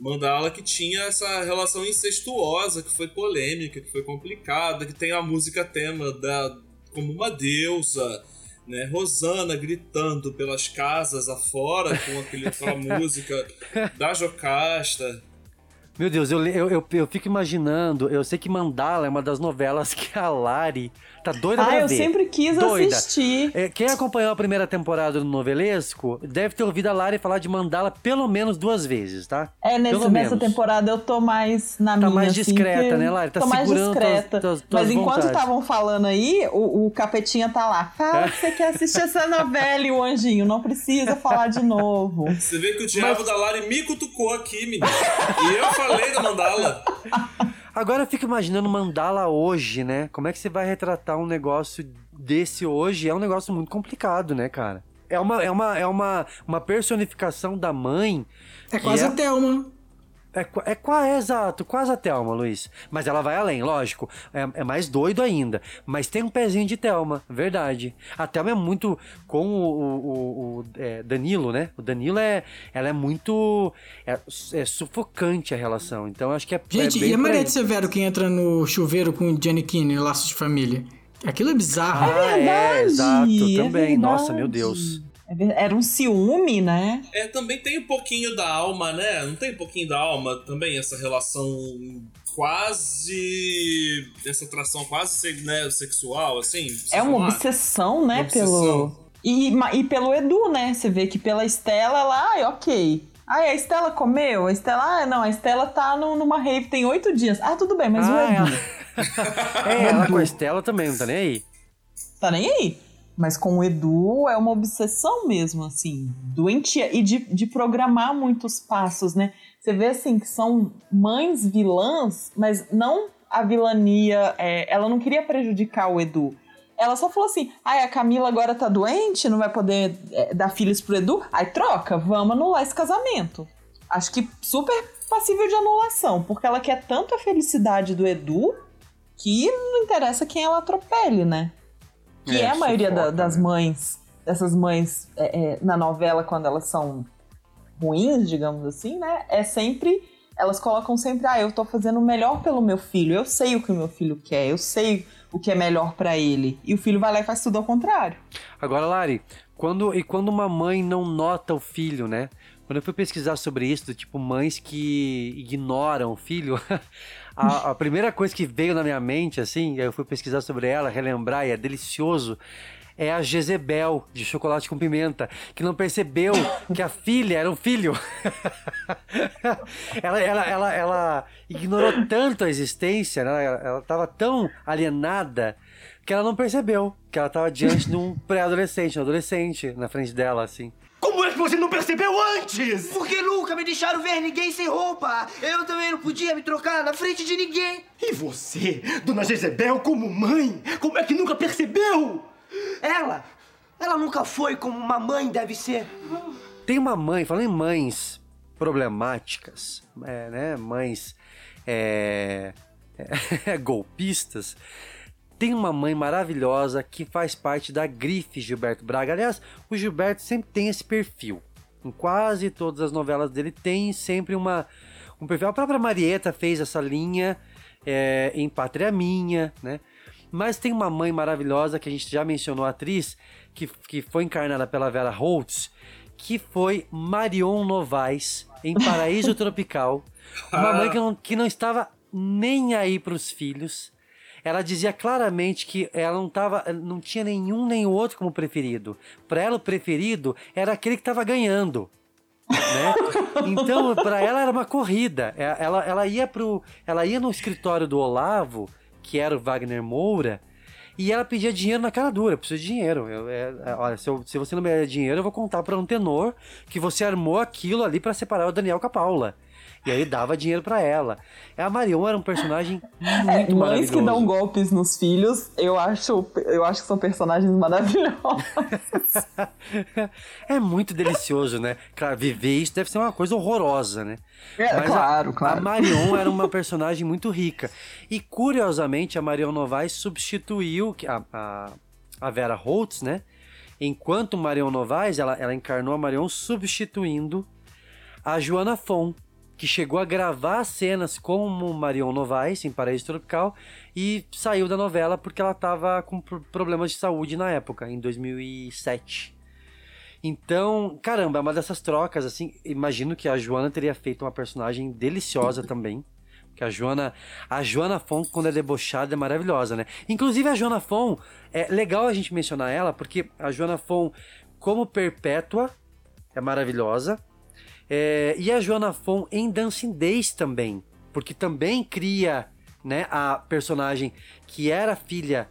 Mandala que tinha essa relação incestuosa, que foi polêmica, que foi complicada, que tem a música tema da como uma deusa, né? Rosana gritando pelas casas afora com aquele, aquela música da Jocasta. Meu Deus, eu, eu, eu, eu fico imaginando, eu sei que Mandala é uma das novelas que a Lari tá doida ah, pra eu ver. sempre quis doida. assistir. É, Quem acompanhou a primeira temporada do Novelesco deve ter ouvido a Lari falar de Mandala pelo menos duas vezes, tá? É, nesse, pelo nessa menos. temporada eu tô mais na Tá minha. mais assim, discreta, que- né, Lari? Tá tô mais segurando tuas- discreta. tuas- tuas Mas enquanto estavam falando aí, o, o capetinha tá lá. Fala que você quer assistir essa novela e o anjinho não precisa falar de novo. Você vê que o diabo da Lari me cutucou aqui, menino. E eu falei da Mandala. Agora eu fico imaginando Mandala hoje, né? Como é que você vai retratar um negócio desse hoje? É um negócio muito complicado, né, cara? É uma, é uma, é uma, uma personificação da mãe. É quase a Thelma. É, é, é exato, quase a Thelma, Luiz. Mas ela vai além, lógico. É, é mais doido ainda. Mas tem um pezinho de Thelma, verdade. A Thelma é muito. Com o, o- o- o, é, Danilo, né? O Danilo é. Ela é muito. É, é sufocante a relação. Então acho que é. Gente, é bem e a aí. Mariette Severo que entra no chuveiro com o Gianni Kine, Laços de Família? Aquilo é bizarro. Ah, é, exato, é também. Nossa, verdade. meu Deus. É Era um ciúme, né? É, também tem um pouquinho da alma, né? Não tem um pouquinho da alma também, essa relação quase. essa atração quase se- né, sexual, assim? É uma lá. obsessão, né? Uma obsessão. Pelo. E, ma- e pelo Edu, né? Você vê que pela Estela, ela, ai, ok. Ai, a Estela comeu? A Estela, ah, não, a Estela tá no- numa rave tem oito dias. Ah, tudo bem, mas Ah, o Edu. É, ela com a Estela também, não tá nem aí. Tá nem aí. Mas com o Edu é uma obsessão mesmo, assim, doentia. E de, de programar muitos passos, né? Você vê, assim, que são mães vilãs, mas não a vilania. é, ela não queria prejudicar o Edu. Ela só falou assim: ai, a Camila agora tá doente, não vai poder é, dar filhos pro Edu. Aí troca, vamos anular esse casamento. Acho que super passível de anulação, porque ela quer tanto a felicidade do Edu que não interessa quem ela atropele, né? Que é, É, a maioria da- das né? mães, dessas mães é, é, na novela, quando elas são ruins, digamos assim, né? É sempre. Elas colocam sempre, ah, eu tô fazendo o melhor pelo meu filho, eu sei o que o meu filho quer, eu sei o que é melhor pra ele. E o filho vai lá e faz tudo ao contrário. Agora, Lari, quando, e quando uma mãe não nota o filho, né? Quando eu fui pesquisar sobre isso, do tipo mães que ignoram o filho, a, a primeira coisa que veio na minha mente, assim, eu fui pesquisar sobre ela, relembrar, e é delicioso, é a Jezebel de chocolate com pimenta, que não percebeu que a filha era um filho. ela, ela, ela, ela ignorou tanto a existência, né? ela, ela tava tão alienada que ela não percebeu que ela tava diante de um pré-adolescente, um adolescente na frente dela, assim. Como é que você não percebeu antes? Porque nunca me deixaram ver ninguém sem roupa. Eu também não podia me trocar na frente de ninguém. E você, dona Jezebel, como mãe, como é que nunca percebeu? Ela, ela nunca foi como uma mãe deve ser. Tem uma mãe, falando em mães problemáticas, é, né? Mães é, é, golpistas. Tem uma mãe maravilhosa que faz parte da grife Gilberto Braga. Aliás, o Gilberto sempre tem esse perfil. Em quase todas as novelas dele tem sempre uma, um perfil. A própria Marieta fez essa linha é, em Pátria Minha, né? Mas tem uma mãe maravilhosa que a gente já mencionou, a atriz, que, que foi encarnada pela Vera Holtz, que foi Marion Novaes em Paraíso Tropical. Uma mãe que não, que não estava nem aí para os filhos. Ela dizia claramente que ela não tava, não tinha nenhum nem o outro como preferido. Para ela o preferido era aquele que estava ganhando. Né? Então, para ela era uma corrida. É, Ela, ela ia pro, ela ia no escritório do Olavo, que era o Wagner Moura, e ela pedia dinheiro na cara dura, preciso de dinheiro. Eu, é, é, olha, se, eu- se você não me der dinheiro, eu vou contar para um tenor que você armou aquilo ali para separar o Daniel com a Paula. E aí dava dinheiro pra ela. A Marion era um personagem É, muito mães maravilhoso. que dão golpes nos filhos, eu acho, eu acho que são personagens maravilhosos. é muito delicioso, né? Claro, viver isso deve ser uma coisa horrorosa, né? É, Mas claro, a, claro. A Marion era uma personagem muito rica. E curiosamente, a Marion Novaes substituiu a, a, a Vera Holtz, né? Enquanto Marion Novaes, ela, ela encarnou a Marion substituindo a Joana Fon, que chegou a gravar cenas como Marion Novaes em Paraíso Tropical e saiu da novela porque ela estava com pro- problemas de saúde na época, em 2007. Então, caramba, é uma dessas trocas, assim, imagino que a Joana teria feito uma personagem deliciosa também. Que a Joana, a Joana Fon, quando é debochada, é maravilhosa, né? Inclusive a Joana Fon, é legal a gente mencionar ela, porque a Joana Fon, como perpétua, é maravilhosa. É, e a Joana Fon em Dancing Days também, porque também cria, né, a personagem que era filha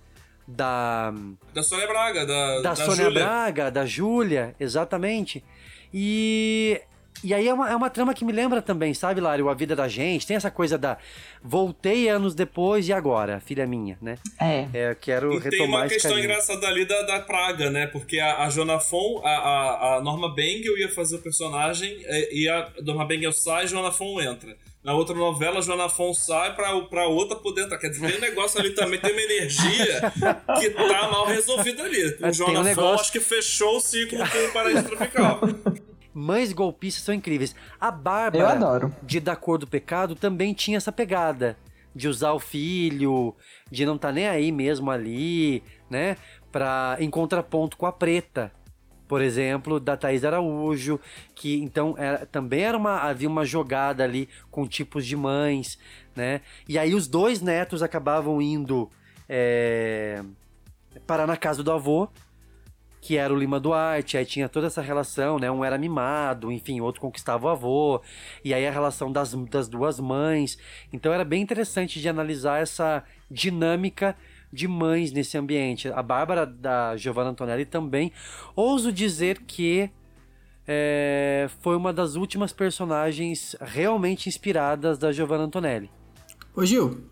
da Da Sônia Braga, da, da, Sônia Júlia. Braga, da Júlia, exatamente. E, e aí é uma, é uma trama que me lembra também, sabe, Lário, a vida da gente. Tem essa coisa da voltei anos depois e agora, filha minha, né? É. eu quero E tem uma esse questão engraçada ali da, da Praga, né? Porque a, a a, a, a Norma Bengel ia fazer o personagem é, e a Norma Bengel sai e Joana Fon entra. Na outra novela, Fon sai pra, pra outra poder entrar. Quer dizer, tem um negócio ali também, tem uma energia que tá mal resolvida ali. O Tem Joana um Fon negócio- acho que fechou o ciclo com o Paraíso Tropical. Mães golpistas são incríveis. A Eu Bárbara adoro. de Da Cor do Pecado também tinha essa pegada de usar o filho, de não estar nem aí mesmo ali, né? Pra, em contraponto com a Preta, por exemplo, da Thaís Araújo, que então era- também era uma, havia uma jogada ali com tipos de mães, né? E aí os dois netos acabavam indo é, parar na casa do avô, que era o Lima Duarte, aí tinha toda essa relação, né? Um era mimado, enfim, o outro conquistava o avô, e aí a relação das, das duas mães. Então era bem interessante de analisar essa dinâmica de mães nesse ambiente. A Bárbara da Giovanna Antonelli também. Ouso dizer que é, foi uma das últimas personagens realmente inspiradas da Giovanna Antonelli. Ô Gil,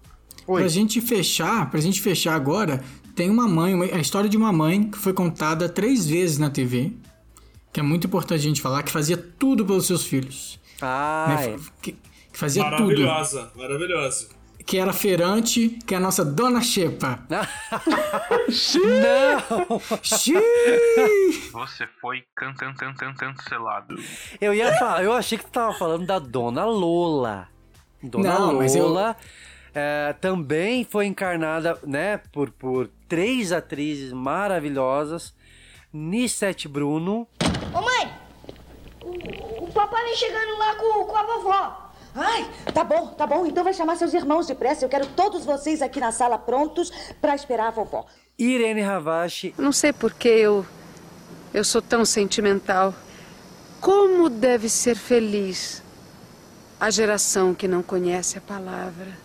pra gente fechar, pra gente fechar agora, tem uma mãe, uma- a história de uma mãe que foi contada três vezes na TV, que é muito importante a gente falar, que fazia tudo pelos seus filhos. Ah, Né? é. Que, que fazia tudo. maravilhosa, maravilhosa. Que era feirante, que é a nossa Dona Xepa. Não! Você foi can can can can cancelado. Eu ia falar, eu achei que tu tava falando da Dona Lola. Dona Não, Lola mas eu- é, também foi encarnada, né, por, por três atrizes maravilhosas. Nissete Bruno, Ô mãe, o, o papai vem chegando lá com, com a vovó. Ai, tá bom, tá bom. Então vai chamar seus irmãos depressa. Eu quero todos vocês aqui na sala prontos pra esperar a vovó. Irene Ravache. Não sei por que eu. Eu sou tão sentimental. Como deve ser feliz a geração que não conhece a palavra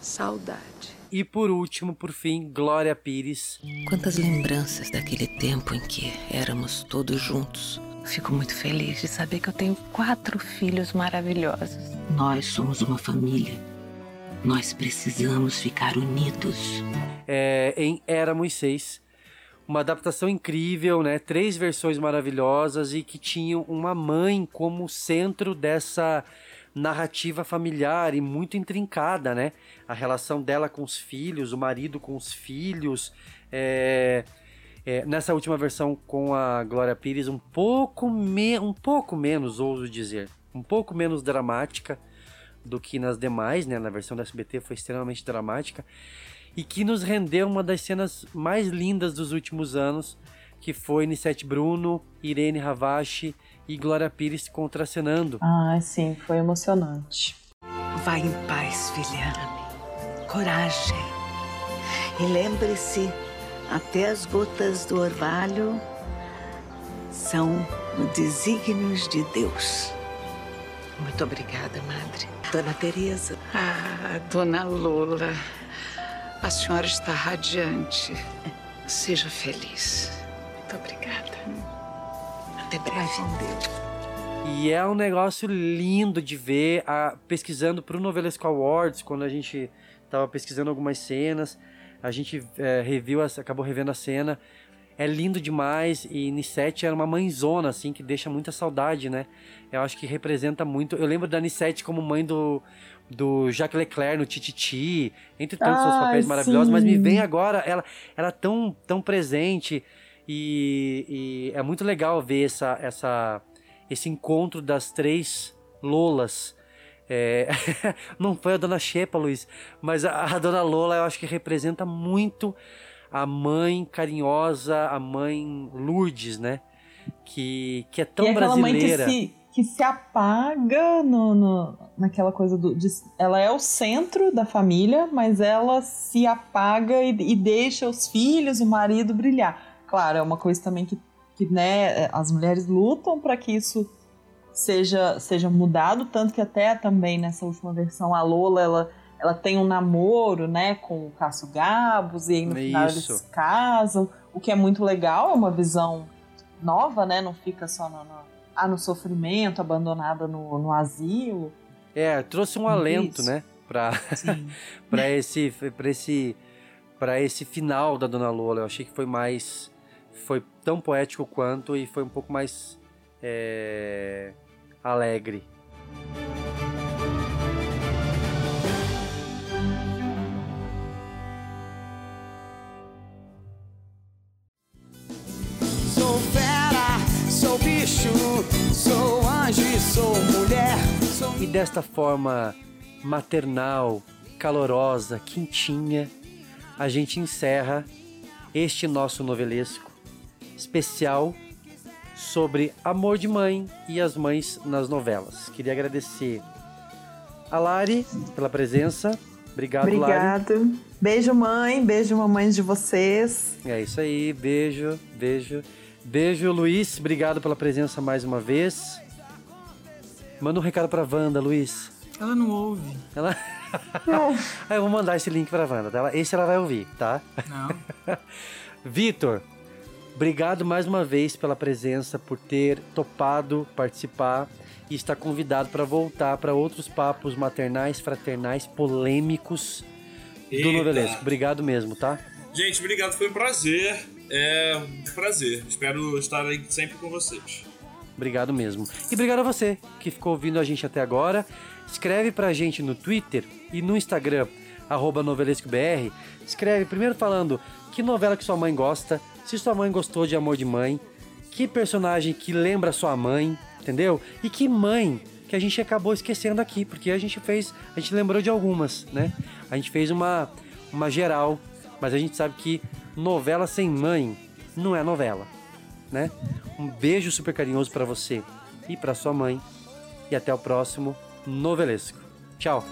saudade. E por último, por fim, Glória Pires. Quantas lembranças daquele tempo em que éramos todos juntos. Fico muito feliz de saber que eu tenho quatro filhos maravilhosos. Nós somos uma família. Nós precisamos ficar unidos. é, em Éramos Seis. Uma adaptação incrível, né? Três versões maravilhosas e que tinham uma mãe como centro dessa narrativa familiar e muito intrincada, né? A relação dela com os filhos, o marido com os filhos. é, é, nessa última versão com a Glória Pires, um pouco, me, um pouco menos, ouso dizer, um pouco menos dramática do que nas demais, né? Na versão da SBT foi extremamente dramática e que nos rendeu uma das cenas mais lindas dos últimos anos, que foi Nissete Bruno, Irene Ravache e Glória Pires contracenando. Ah, sim, foi emocionante. Vá em paz, filha. Coragem. E lembre-se, até as gotas do orvalho são desígnios de Deus. Muito obrigada, madre. Dona Teresa. Ah, dona Lola, a senhora está radiante. Seja feliz. Muito obrigada. Até breve. E é um negócio lindo de ver, a, pesquisando pro Novelesco Awards, quando a gente tava pesquisando algumas cenas, a gente é, reviu, acabou revendo a cena. É lindo demais e Nissete era uma mãezona, assim, que deixa muita saudade, né? Eu acho que representa muito. Eu lembro da Nissete como mãe do, do Jacques Leclerc no Tititi, entre tantos seus Ai, papéis maravilhosos, mas me sim. vem agora, ela, ela tão, tão presente e, e é muito legal ver essa, essa, esse encontro das três Lolas. É, não foi a Dona Xepa, Luiz, mas a, a Dona Lola eu acho que representa muito a mãe carinhosa, a mãe Lourdes, né? Que, que é tão e aquela mãe que brasileira. se, que se apaga no, no- naquela coisa do. de- ela é o centro da família, mas ela se apaga e, e deixa os filhos, o marido brilhar. Claro, é uma coisa também que, que né, as mulheres lutam para que isso seja, seja mudado, tanto que até também nessa última versão a Lola ela, ela tem um namoro né, com o Cássio Gabos e aí no final eles casam, o que é muito legal, é uma visão nova, né? Não fica só no, no, ah, no sofrimento, abandonada no, no asilo. É, trouxe um alento, Isso. né? Pra, pra esse. Pra esse. Pra esse final da Dona Lola. Eu achei que foi mais. Foi tão poético quanto e foi um pouco mais. é, alegre. Sou fera, sou bicho, sou anjo sou mulher. Sou E desta forma maternal, calorosa, quentinha, a gente encerra este nosso novelesco especial sobre amor de mãe e as mães nas novelas. Queria agradecer a Lari pela presença. Obrigado, Lari. Obrigado. Beijo, mãe. Beijo, mamães de vocês. É isso aí, beijo, beijo. Beijo, Luiz, obrigado pela presença mais uma vez. Manda um recado pra Wanda, Luiz. Ela não ouve. Ela. Aí eu vou mandar esse link pra Wanda. tá? Ela- Esse ela vai ouvir, tá? Não. Vitor, obrigado mais uma vez pela presença, por ter topado participar e estar convidado para voltar para outros papos maternais, fraternais, polêmicos do Eita. novelesco. Obrigado mesmo, tá? Gente, obrigado, foi um prazer. É um prazer. Espero estar aí sempre com vocês. Obrigado mesmo. E obrigado a você que ficou ouvindo a gente até agora. Escreve pra gente no Twitter e no Instagram, arroba novelescobr. Escreve primeiro falando que novela que sua mãe gosta, se sua mãe gostou de Amor de Mãe, que personagem que lembra sua mãe, entendeu? E que mãe que a gente acabou esquecendo aqui, porque a gente fez, a gente lembrou de algumas, né? A gente fez uma, uma geral, mas a gente sabe que novela sem mãe não é novela, né? Um beijo super carinhoso pra você e pra sua mãe. E até o próximo novelesco. Tchau.